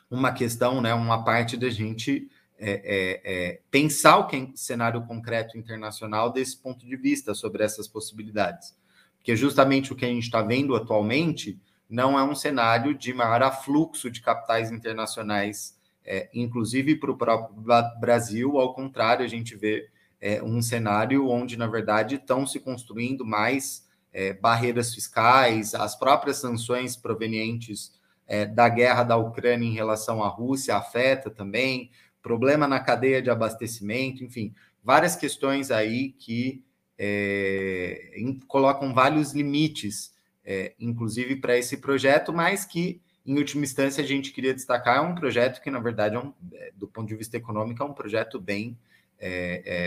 uma questão, né, uma parte da gente é, é, é pensar o que é cenário concreto internacional desse ponto de vista sobre essas possibilidades. Porque justamente o que a gente está vendo atualmente não é um cenário de maior afluxo de capitais internacionais, é, inclusive para o próprio Brasil. Ao contrário, a gente vê é, um cenário onde, na verdade, estão se construindo mais é, barreiras fiscais, as próprias sanções provenientes é, da guerra da Ucrânia em relação à Rússia afeta também, problema na cadeia de abastecimento, enfim, várias questões aí que é, colocam vários limites é, inclusive para esse projeto, mas que, em última instância, a gente queria destacar é um projeto que, na verdade, é um, é, do ponto de vista econômico, é um projeto bem,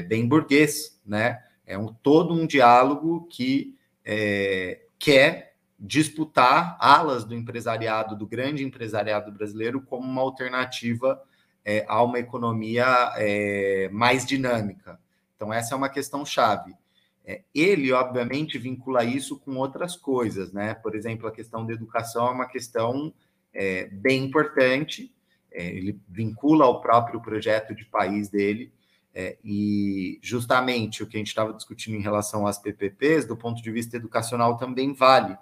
bem burguês, né? É um, todo um diálogo que é, quer disputar alas do empresariado, do grande empresariado brasileiro, como uma alternativa é, a uma economia mais dinâmica. Então, essa é uma questão chave. É, ele, obviamente, vincula isso com outras coisas, né? Por exemplo, a questão da educação é uma questão é, bem importante, é, ele vincula ao próprio projeto de país dele, é, e justamente o que a gente estava discutindo em relação às PPPs, do ponto de vista educacional, também vale.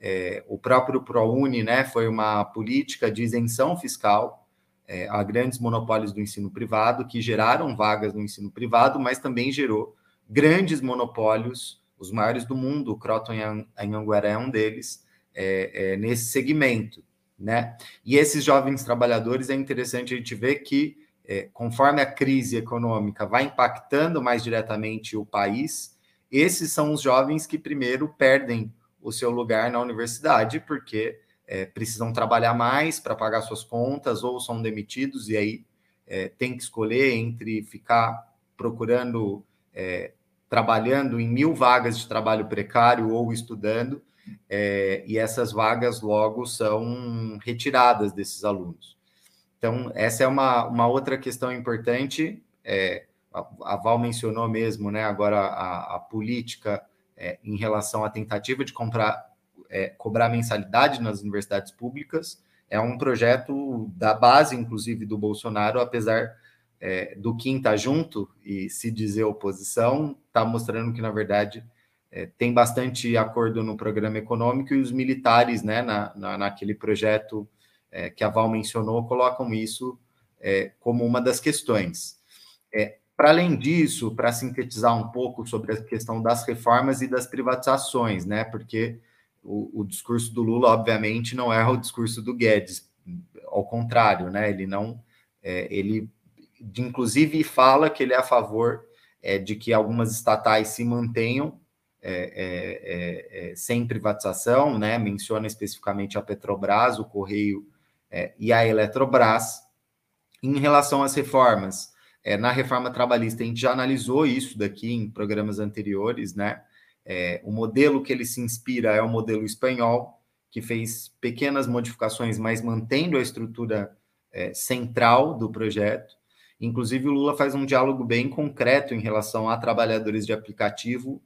É, o próprio ProUni né, foi uma política de isenção fiscal é, a grandes monopólios do ensino privado, que geraram vagas no ensino privado, mas também gerou grandes monopólios, os maiores do mundo, o Croton Anhanguera é um deles, é, é, nesse segmento. Né? E esses jovens trabalhadores, é interessante a gente ver que, é, conforme a crise econômica vai impactando mais diretamente o país, esses são os jovens que primeiro perdem o seu lugar na universidade, porque é, precisam trabalhar mais para pagar suas contas ou são demitidos, e aí é, tem que escolher entre ficar procurando é, trabalhando em mil vagas de trabalho precário ou estudando, é, e essas vagas logo são retiradas desses alunos. Então, essa é uma, uma outra questão importante. É, a, a, Val mencionou mesmo, né, agora a, a política é, em relação à tentativa de comprar, é, cobrar mensalidade nas universidades públicas. É um projeto da base, inclusive, do Bolsonaro, apesar é, do Kim tá junto e se dizer oposição, está mostrando que, na verdade, é, tem bastante acordo no programa econômico e os militares, né, na, na naquele projeto é, que a Val mencionou, colocam isso é, como uma das questões. É, para além disso, para sintetizar um pouco sobre a questão das reformas e das privatizações, né, porque o, o discurso do Lula, obviamente, não é o discurso do Guedes, ao contrário, né, ele não, é, ele inclusive fala que ele é a favor é, de que algumas estatais se mantenham é, é, é, é sem privatização, né? menciona especificamente a Petrobras, o Correio é, e a Eletrobras. Em relação às reformas, na reforma trabalhista, a gente já analisou isso daqui em programas anteriores, né? o modelo que ele se inspira é o modelo espanhol, que fez pequenas modificações, mas mantendo a estrutura central do projeto. Inclusive, o Lula faz um diálogo bem concreto em relação a trabalhadores de aplicativo,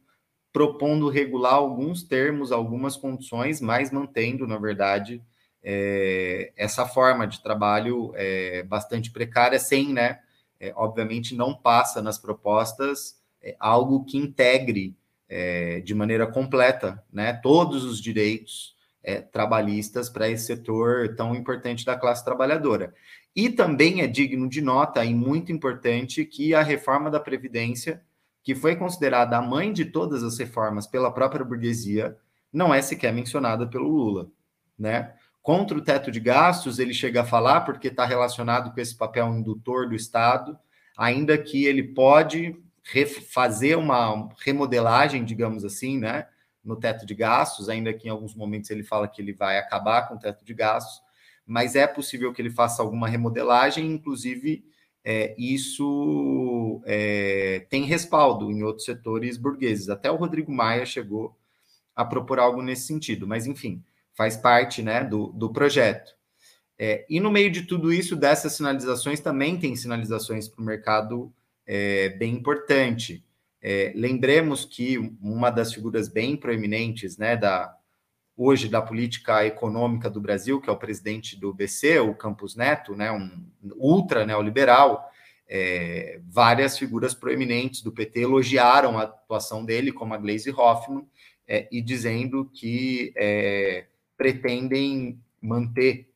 propondo regular alguns termos, algumas condições, mas mantendo, na verdade, é, essa forma de trabalho é, bastante precária, sem, né? É, obviamente, não passa nas propostas é, algo que integre é, de maneira completa né, todos os direitos é, trabalhistas para esse setor tão importante da classe trabalhadora. E também é digno de nota e muito importante que a reforma da Previdência, que foi considerada a mãe de todas as reformas pela própria burguesia, não é sequer mencionada pelo Lula, né? Contra o teto de gastos, ele chega a falar, porque está relacionado com esse papel indutor do Estado, ainda que ele pode fazer uma remodelagem, digamos assim, né, no teto de gastos, ainda que em alguns momentos ele fala que ele vai acabar com o teto de gastos, mas é possível que ele faça alguma remodelagem, inclusive é, isso é, tem respaldo em outros setores burgueses. Até o Rodrigo Maia chegou a propor algo nesse sentido, mas enfim, faz parte né, do, do projeto. É, e no meio de tudo isso, dessas sinalizações, também tem sinalizações para o mercado é, bem importante. É, lembremos que uma das figuras bem proeminentes né, da, hoje da política econômica do Brasil, que é o presidente do BC, o Campos Neto, né, um ultra neoliberal, é, várias figuras proeminentes do PT elogiaram a atuação dele, como a Gleisi Hoffmann, é, e dizendo que é, pretendem manter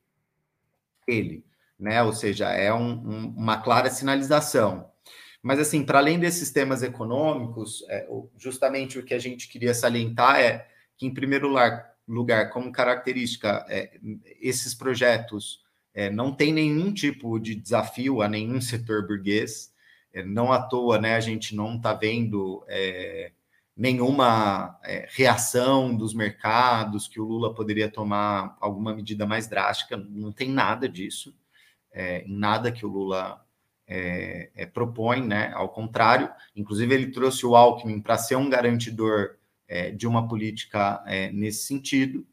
ele, né? Ou seja, é um, um, uma clara sinalização. Mas, assim, para além desses temas econômicos, é, justamente o que a gente queria salientar é que, em primeiro lugar, como característica, é, esses projetos é, não têm nenhum tipo de desafio a nenhum setor burguês. É, não à toa, né, a gente não está vendo é, nenhuma é, reação dos mercados que o Lula poderia tomar alguma medida mais drástica, não tem nada disso, é, nada que o Lula é, é propõe, né? Ao contrário, inclusive ele trouxe o Alckmin para ser um garantidor é, de uma política é, nesse sentido.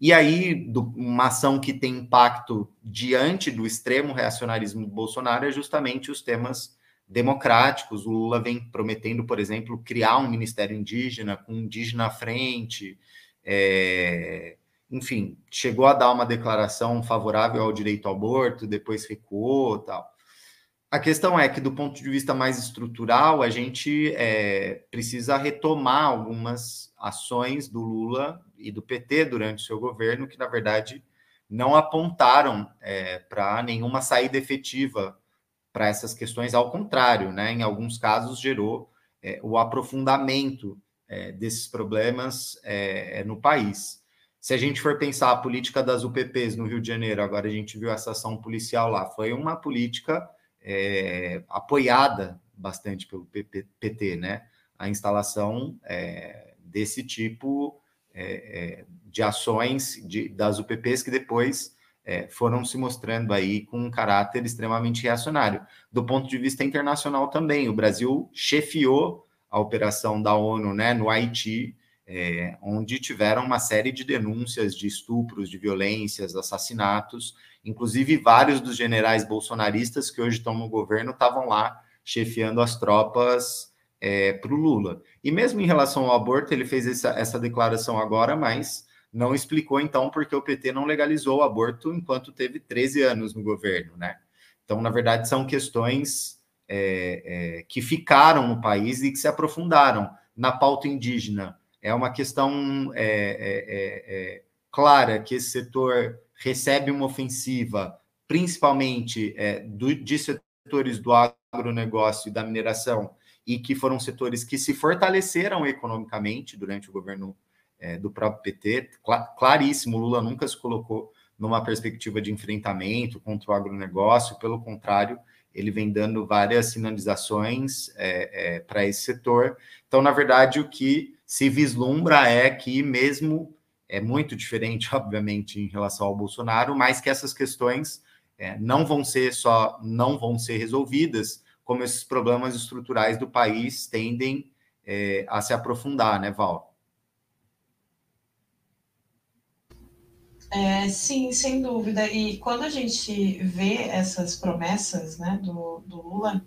E aí, do, uma ação que tem impacto diante do extremo reacionarismo do Bolsonaro é justamente os temas democráticos. O Lula vem prometendo, por exemplo, criar um ministério indígena com indígena à frente. É, enfim, chegou a dar uma declaração favorável ao direito ao aborto, depois recuou, tal. A questão é que, do ponto de vista mais estrutural, a gente é, precisa retomar algumas ações do Lula e do PT durante o seu governo, que, na verdade, não apontaram é, para nenhuma saída efetiva para essas questões, ao contrário, né? Em alguns casos gerou é, o aprofundamento é, desses problemas é, é, no país. Se a gente for pensar a política das UPPs no Rio de Janeiro, agora a gente viu essa ação policial lá, foi uma política é, apoiada bastante pelo PT, né? A instalação é, desse tipo de ações de, das UPPs que depois é, foram se mostrando aí com um caráter extremamente reacionário. Do ponto de vista internacional também, o Brasil chefiou a operação da ONU né, no Haiti, é, onde tiveram uma série de denúncias de estupros, de violências, assassinatos. Inclusive, vários dos generais bolsonaristas que hoje estão no governo estavam lá chefiando as tropas é, para o Lula. E mesmo em relação ao aborto, ele fez essa, essa declaração agora, mas não explicou então porque o PT não legalizou o aborto enquanto teve 13 anos no governo, né? Então, na verdade, são questões é, é, que ficaram no país e que se aprofundaram na pauta indígena. É uma questão é, é, é, é clara que esse setor recebe uma ofensiva, principalmente do, de setores do agronegócio e da mineração, e que foram setores que se fortaleceram economicamente durante o governo é, do próprio PT, claríssimo, Lula nunca se colocou numa perspectiva de enfrentamento contra o agronegócio, pelo contrário, ele vem dando várias sinalizações é, é, para esse setor. Então, na verdade, o que se vislumbra é que, mesmo é muito diferente, obviamente, em relação ao Bolsonaro, mas que essas questões é, não vão ser só não vão ser resolvidas, como esses problemas estruturais do país tendem é, a se aprofundar, né, Val? É, sim, sem dúvida. E quando a gente vê essas promessas né, do, do Lula,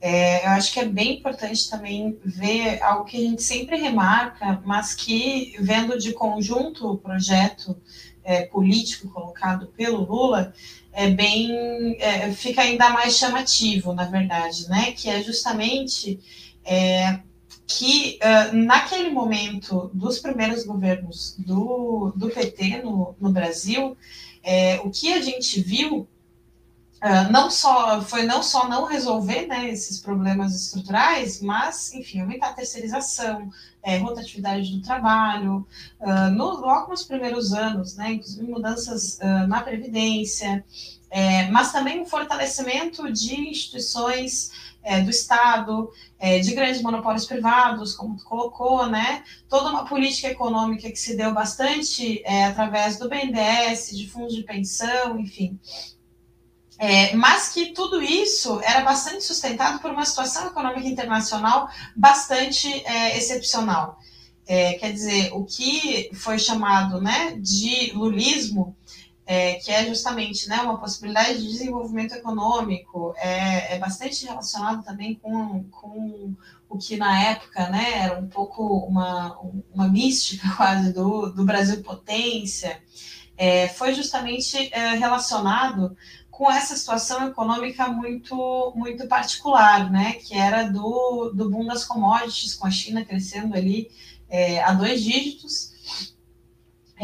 é, eu acho que é bem importante também ver algo que a gente sempre remarca, mas que, vendo de conjunto o projeto é, político colocado pelo Lula, é bem é, fica ainda mais chamativo, na verdade, né? Que é justamente é, que uh, naquele momento dos primeiros governos do, do PT no, no Brasil, é, o que a gente viu Uh, não só foi não só não resolver né, esses problemas estruturais, mas enfim aumentar a terceirização, é, rotatividade do trabalho, uh, no, logo nos primeiros anos, né, inclusive mudanças na previdência, é, mas também o fortalecimento de instituições é, do Estado, é, de grandes monopólios privados, como tu colocou, né? Toda uma política econômica que se deu bastante é, através do BNDES, de fundos de pensão, enfim. É, mas que tudo isso era bastante sustentado por uma situação econômica internacional bastante é, excepcional. É, quer dizer, o que foi chamado né, de lulismo é, que é justamente né, uma possibilidade de desenvolvimento econômico, é, é bastante relacionado também com, com o que na época né, era um pouco uma, uma mística quase do, do Brasil potência, é, foi justamente é, relacionado com essa situação econômica muito muito particular, né, que era do, do boom das commodities, com a China crescendo ali é, a dois dígitos,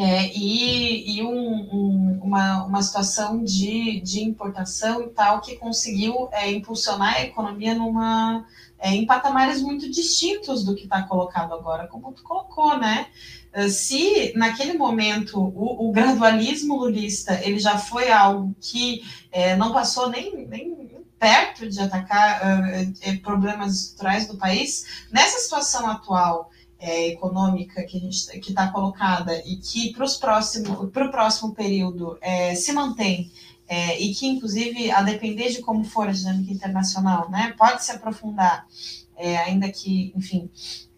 é, e, e um, um, uma, uma situação de, de importação e tal que conseguiu é, impulsionar a economia numa, é, em patamares muito distintos do que está colocado agora, como tu colocou, né? Ah, se naquele momento o, o gradualismo lulista ele já foi algo que é, não passou nem, nem perto de atacar uh, problemas estruturais do país, nessa situação atual é, econômica que gente que está colocada e que para o próximo período é, se mantém é, e que inclusive a depender de como for a dinâmica internacional, né, pode se aprofundar, é, ainda que, enfim,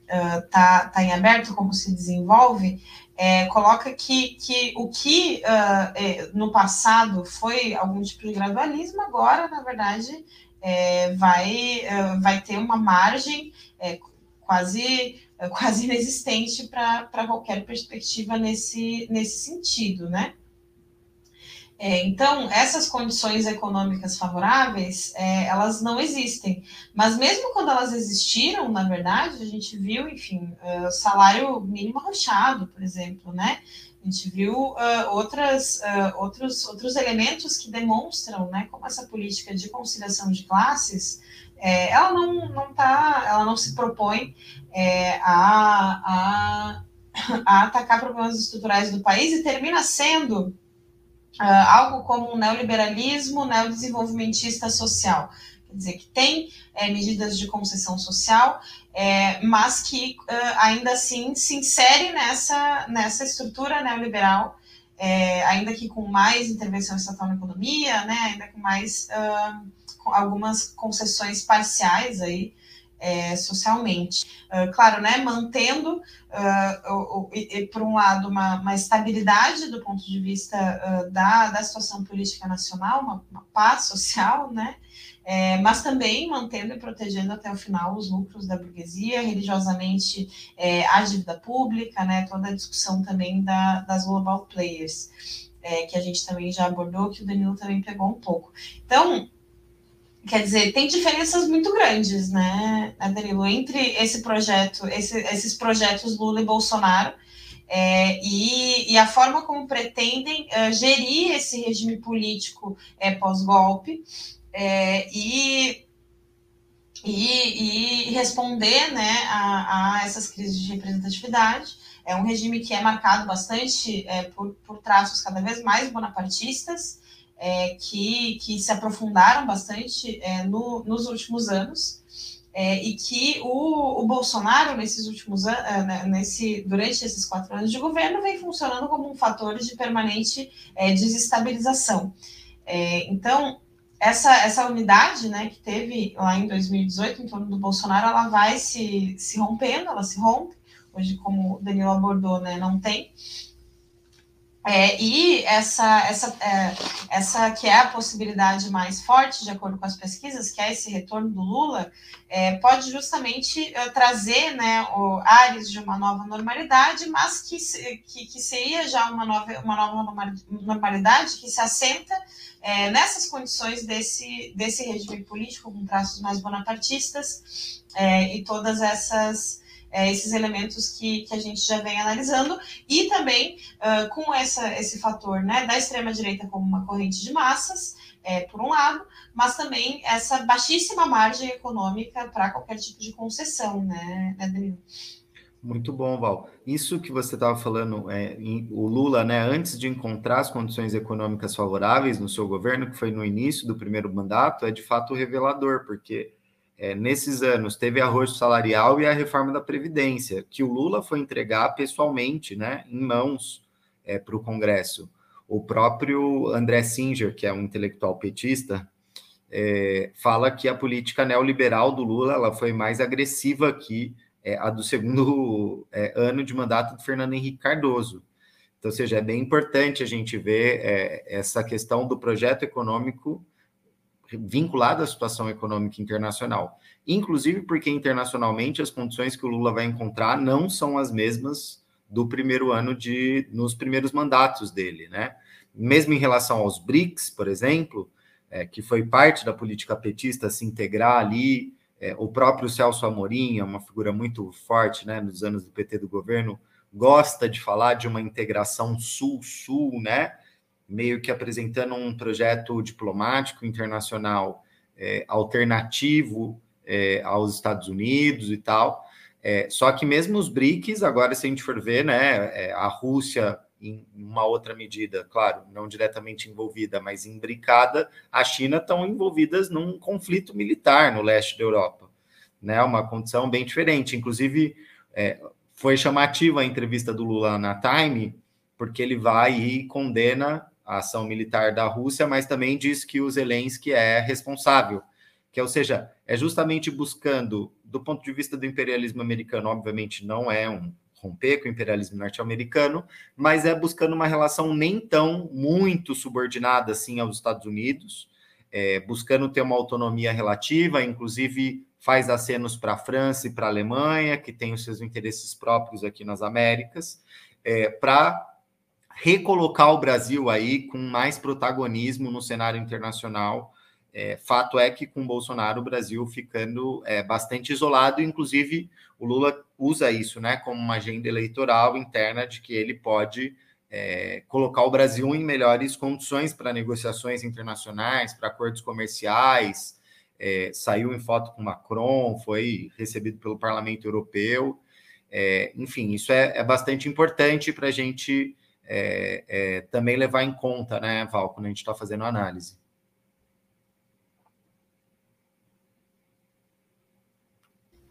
está uh, tá em aberto como se desenvolve, é, coloca que, que o que uh, no passado foi algum tipo de gradualismo, agora, na verdade, é, vai, uh, vai ter uma margem quase é quase inexistente para qualquer perspectiva nesse, nesse sentido, né? É, então, essas condições econômicas favoráveis, é, elas não existem. Mas mesmo quando elas existiram, na verdade, a gente viu, enfim, uh, salário mínimo arrochado, por exemplo, né? A gente viu uh, outras, uh, outros, outros elementos que demonstram né, como essa política de conciliação de classes é, ela não, não tá, ela não se propõe é, a, a, a, atacar problemas estruturais do país e termina sendo uh, algo como um neoliberalismo neodesenvolvimentista social. Quer dizer, que tem é, medidas de concessão social, é, mas que uh, ainda assim se insere nessa, nessa estrutura neoliberal, é, ainda que com mais intervenção estatal na economia, né, ainda com mais uh, algumas concessões parciais aí é, socialmente. Uh, claro, né, mantendo, uh, o, o, e, por um lado, uma, uma, estabilidade do ponto de vista uh, da, da situação política nacional, uma, uma paz social, né, é, mas também mantendo e protegendo até o final os lucros da burguesia, religiosamente é, a dívida pública, né, toda a discussão também da, das global players, é, que a gente também já abordou, que o Danilo também pegou um pouco. Então, Quer dizer, tem diferenças muito grandes, né, Danilo, entre esse projeto, esse, esses projetos Lula e Bolsonaro, é, e, e, a forma como pretendem uh, gerir esse regime político é, pós-golpe é, e, e, e, responder né, a, a, essas crises de representatividade. É um regime que é marcado bastante é, por, por traços cada vez mais bonapartistas, é, que, que se aprofundaram bastante é, no, nos últimos anos. É, e que o, o, Bolsonaro, nesses últimos anos, é, né, nesse, durante esses quatro anos de governo, vem funcionando como um fator de permanente é, desestabilização. É, então, essa, essa unidade né, que teve lá em 2018 em torno do Bolsonaro, ela vai se, se rompendo, ela se rompe. Hoje, como o Danilo abordou, né, não tem. É, e essa, essa, é, essa que é a possibilidade mais forte, de acordo com as pesquisas, que é esse retorno do Lula, é, pode justamente é, trazer né, o, áreas de uma nova normalidade, mas que, que, que seria já uma nova, uma nova normalidade que se assenta é, nessas condições desse, desse regime político, com traços mais bonapartistas, é, e todas essas é, esses elementos que, que a gente já vem analisando, e também uh, com essa, esse fator né, da extrema-direita como uma corrente de massas, é, por um lado, mas também essa baixíssima margem econômica para qualquer tipo de concessão, né, né Danilo? Muito bom, Val. Isso que você estava falando, é, em, o Lula, né, antes de encontrar as condições econômicas favoráveis no seu governo, que foi no início do primeiro mandato, é de fato revelador, porque é, nesses anos teve arroz salarial e a reforma da Previdência, que o Lula foi entregar pessoalmente, né, em mãos é, para o Congresso. O próprio André Singer, que é um intelectual petista, é, fala que a política neoliberal do Lula ela foi mais agressiva aqui é, a do segundo é, ano de mandato do Fernando Henrique Cardoso. Então, ou seja, é bem importante a gente ver é, essa questão do projeto econômico vinculado à situação econômica internacional. Inclusive porque internacionalmente as condições que o Lula vai encontrar não são as mesmas do primeiro ano de nos primeiros mandatos dele, né? Mesmo em relação aos BRICS, por exemplo, é, que foi parte da política petista se integrar ali é, o próprio Celso Amorim é uma figura muito forte, né, nos anos do PT do governo, gosta de falar de uma integração sul-sul, né, meio que apresentando um projeto diplomático internacional é, alternativo é, aos Estados Unidos e tal. É, só que mesmo os BRICS, agora, se a gente for ver, né, é, a Rússia em uma outra medida, claro, não diretamente envolvida, mas imbricada, a China estão envolvidas num conflito militar no leste da Europa, né? Uma condição bem diferente. Inclusive, é, foi chamativa a entrevista do Lula na Time, porque ele vai e condena a ação militar da Rússia, mas também diz que o Zelensky é responsável, que, ou seja, é justamente buscando, do ponto de vista do imperialismo americano, obviamente não é um romper com o imperialismo norte-americano, mas é buscando uma relação nem tão muito subordinada assim aos Estados Unidos, é, buscando ter uma autonomia relativa, inclusive faz acenos para a França e para a Alemanha, que tem os seus interesses próprios aqui nas Américas, é, para recolocar o Brasil aí com mais protagonismo no cenário internacional. É, fato é que com Bolsonaro o Brasil ficando é, bastante isolado, inclusive o Lula usa isso né, como uma agenda eleitoral interna de que ele pode é, colocar o Brasil em melhores condições para negociações internacionais, para acordos comerciais. É, saiu em foto com Macron, foi recebido pelo Parlamento Europeu. É, enfim, isso é, é bastante importante para a gente é, é, também levar em conta, né, Val, quando a gente está fazendo análise.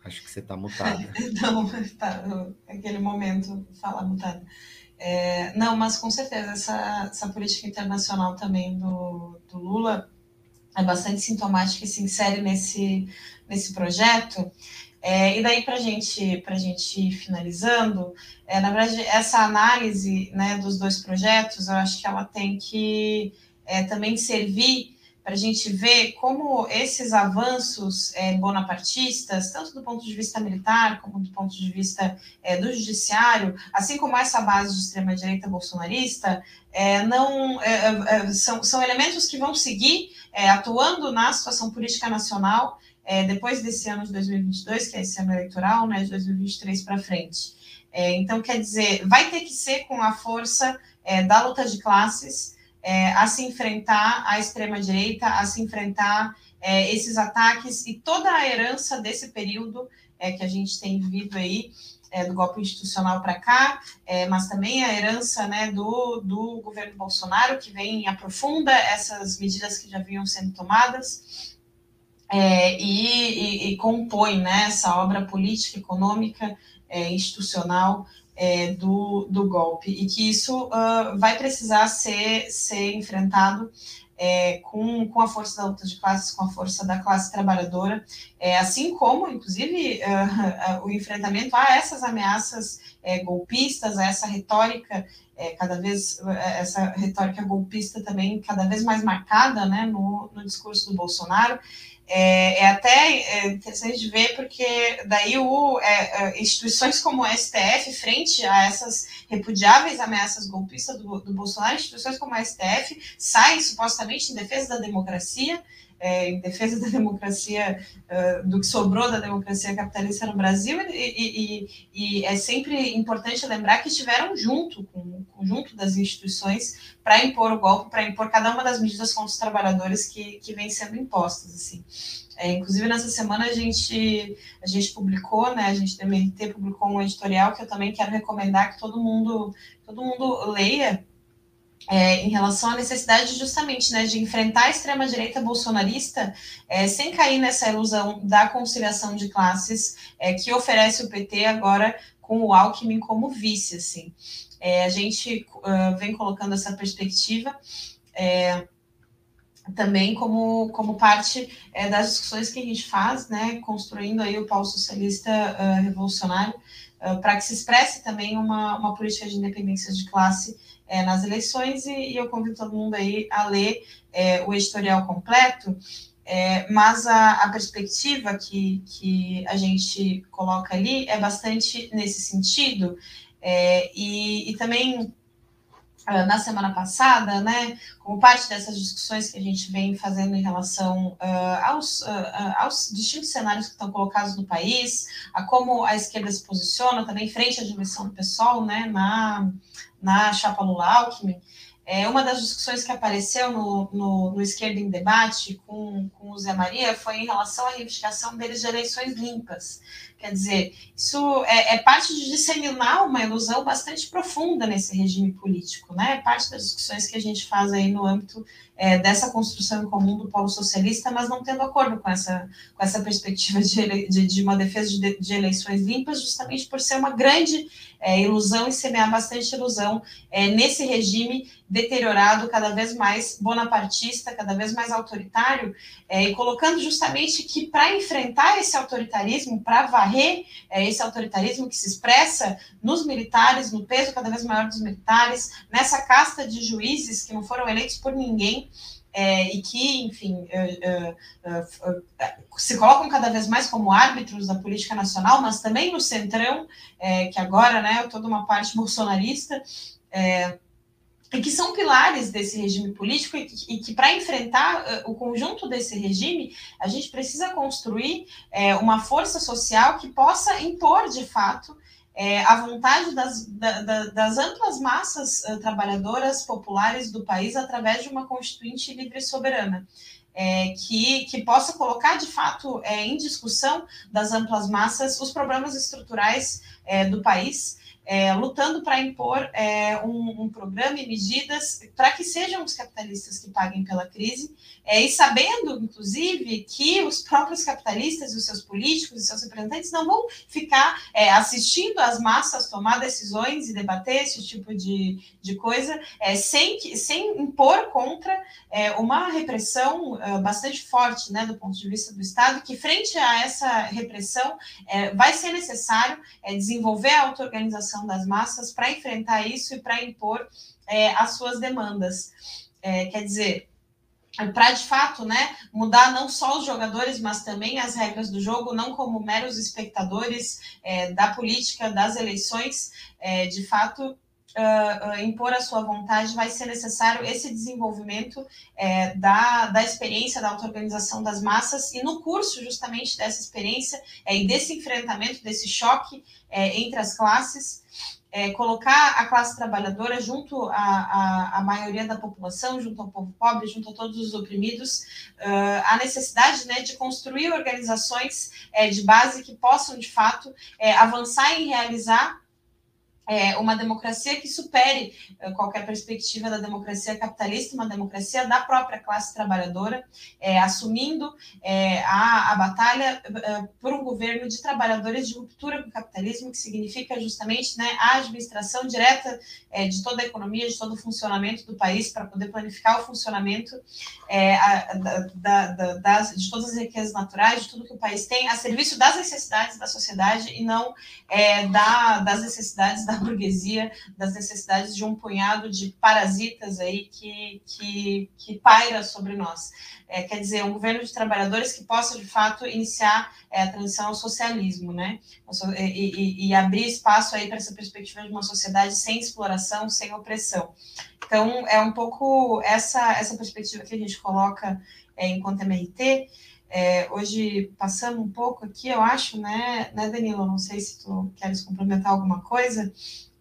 Acho que você está mutada. não, tá, aquele momento falar mutada. É, não, mas com certeza essa, essa política internacional também do, do Lula é bastante sintomática e se insere nesse, nesse projeto. É, e daí, para gente, a gente ir finalizando, é, na verdade, essa análise né, dos dois projetos, eu acho que ela tem que é, também servir para a gente ver como esses avanços é, bonapartistas, tanto do ponto de vista militar como do ponto de vista é, do judiciário, assim como essa base de extrema-direita bolsonarista, é, não são, são elementos que vão seguir atuando na situação política nacional depois desse ano de 2022, que é esse ano eleitoral, né, de 2023 para frente. então, quer dizer, vai ter que ser com a força da luta de classes, é, a se enfrentar a extrema-direita, a se enfrentar é, esses ataques e toda a herança desse período é, que a gente tem vivido aí, é, do golpe institucional para cá, é, mas também a herança né, do, do governo Bolsonaro, que vem e aprofunda essas medidas que já vinham sendo tomadas. É, e, e, e, compõe né, essa obra política, econômica, institucional é, do, do golpe. E que isso uh, vai precisar ser, ser enfrentado é, com, com a força da luta de classes, com a força da classe trabalhadora, é, assim como, inclusive, uh, o enfrentamento a essas ameaças é, golpistas, a essa retórica é, cada vez, essa retórica golpista também cada vez mais marcada né, no, no discurso do Bolsonaro, é, é até é, interessante ver, porque daí o, é, é instituições como o STF, frente a essas repudiáveis ameaças golpistas do, do Bolsonaro, instituições como o STF saem supostamente em defesa da democracia, é, em defesa da democracia, uh, do que sobrou da democracia capitalista no Brasil, e, e, e, é sempre importante lembrar que estiveram junto com o conjunto das instituições para impor o golpe, para impor cada uma das medidas contra os trabalhadores que, que vêm sendo impostas. Assim. É, inclusive, nessa semana a gente, a gente publicou, né, a gente da MRT publicou um editorial que eu também quero recomendar que todo mundo, todo mundo leia, é, em relação à necessidade justamente né, de enfrentar a extrema-direita bolsonarista é, sem cair nessa ilusão da conciliação de classes é, que oferece o PT agora com o Alckmin como vice. Assim. É, a gente uh, vem colocando essa perspectiva é, também como, como parte é, das discussões que a gente faz, né, construindo aí o pau socialista uh, revolucionário, uh, para que se expresse também uma, uma política de independência de classe é, nas eleições, e, e, eu convido todo mundo aí a ler é, o editorial completo, é, mas a, a, perspectiva que, que a gente coloca ali é bastante nesse sentido, e, e também ah, na semana passada, né, como parte dessas discussões que a gente vem fazendo em relação uh, aos, uh, aos distintos cenários que estão colocados no país, a como a esquerda se posiciona também frente à dimensão do PSOL, né, na, na chapa Lula-Alckmin, é, uma das discussões que apareceu no, no, no Esquerda em Debate com, com o Zé Maria foi em relação à reivindicação deles de eleições limpas. Quer dizer, isso é, é, parte de disseminar uma ilusão bastante profunda nesse regime político, né? É parte das discussões que a gente faz aí no âmbito é, dessa construção em comum do polo socialista, mas não tendo acordo com essa, com essa perspectiva de, de, de uma defesa de, de, eleições limpas, justamente por ser uma grande é, ilusão e semear bastante ilusão é, nesse regime deteriorado, cada vez mais bonapartista, cada vez mais autoritário, é, e colocando justamente que para enfrentar esse autoritarismo, para varrer é, esse autoritarismo que se expressa nos militares, no peso cada vez maior dos militares, nessa casta de juízes que não foram eleitos por ninguém, é, e que, enfim, uh, uh, uh, se colocam cada vez mais como árbitros da política nacional, mas também no centrão, é, que agora né, é toda uma parte bolsonarista, é, e que são pilares desse regime político e que, que para enfrentar o conjunto desse regime, a gente precisa construir uma força social que possa impor, de fato, uh, a vontade das, da, da, das amplas massas trabalhadoras populares do país através de uma constituinte livre e soberana. É, que, que possa colocar de fato é, em discussão das amplas massas os problemas estruturais é, do país é, lutando para impor é, um, um, programa e medidas para que sejam os capitalistas que paguem pela crise, é, e sabendo, inclusive, que os próprios capitalistas e os seus políticos e seus representantes não vão ficar é, assistindo as massas tomar decisões e debater esse tipo de, de coisa é, sem, sem impor contra é, uma repressão bastante forte né, do ponto de vista do Estado, que frente a essa repressão vai ser necessário desenvolver a auto-organização das massas para enfrentar isso e para impor é, as suas demandas. É, quer dizer, para de fato né, mudar não só os jogadores, mas também as regras do jogo, não como meros espectadores é, da política, das eleições, é, de fato. Uh, uh, impor a sua vontade, vai ser necessário esse desenvolvimento é, da, da experiência da auto-organização das massas, e no curso justamente dessa experiência é, e desse enfrentamento, desse choque é, entre as classes, é, colocar a classe trabalhadora junto à, à, maioria da população, junto ao povo pobre, junto a todos os oprimidos, uh, a necessidade né, de construir organizações é, de base que possam, de fato, é, avançar em realizar é, uma democracia que supere é, qualquer perspectiva da democracia capitalista, uma democracia da própria classe trabalhadora, é, assumindo é, a, a batalha é, por um governo de trabalhadores de ruptura com o capitalismo, que significa justamente né, a administração direta é, de toda a economia, de todo o funcionamento do país, para poder planificar o funcionamento a, da, da, das, de todas as riquezas naturais, de tudo que o país tem, a serviço das necessidades da sociedade e não da, das necessidades da burguesia, das necessidades de um punhado de parasitas aí que, que, que paira sobre nós. É, quer dizer, um governo de trabalhadores que possa, de fato, iniciar é, a transição ao socialismo, né? E, e, e abrir espaço aí para essa perspectiva de uma sociedade sem exploração, sem opressão. Então, é um pouco essa, essa perspectiva que a gente coloca é, enquanto MRT. É, hoje passamos um pouco aqui, eu acho, né, né, Danilo? Não sei se tu queres complementar alguma coisa,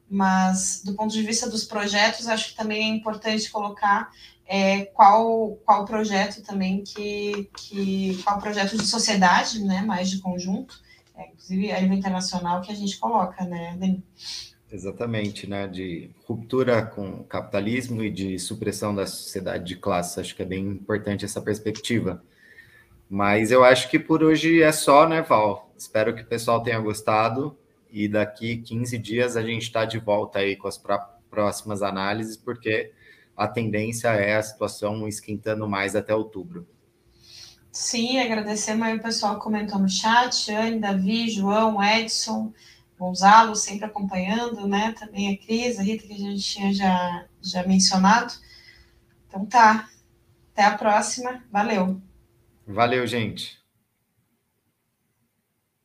mas do ponto de vista dos projetos, acho que também é importante colocar é, qual, qual projeto também que, que qual projeto de sociedade, né, mais de conjunto, é, inclusive a nível internacional que a gente coloca, né, Danilo? Exatamente, né? De ruptura com o capitalismo e de supressão da sociedade de classes. Acho que é bem importante essa perspectiva. Mas eu acho que por hoje é só, né, Val? Espero que o pessoal tenha gostado e daqui 15 dias a gente está de volta aí com as próximas análises, porque a tendência é a situação esquentando mais até outubro. Sim, agradecer aí o pessoal que comentou no chat, Anne, Davi, João, Edson, Gonzalo, sempre acompanhando, né? Também a Cris, a Rita, que a gente tinha já, já mencionado. Então tá. Até a próxima. Valeu. Valeu, gente.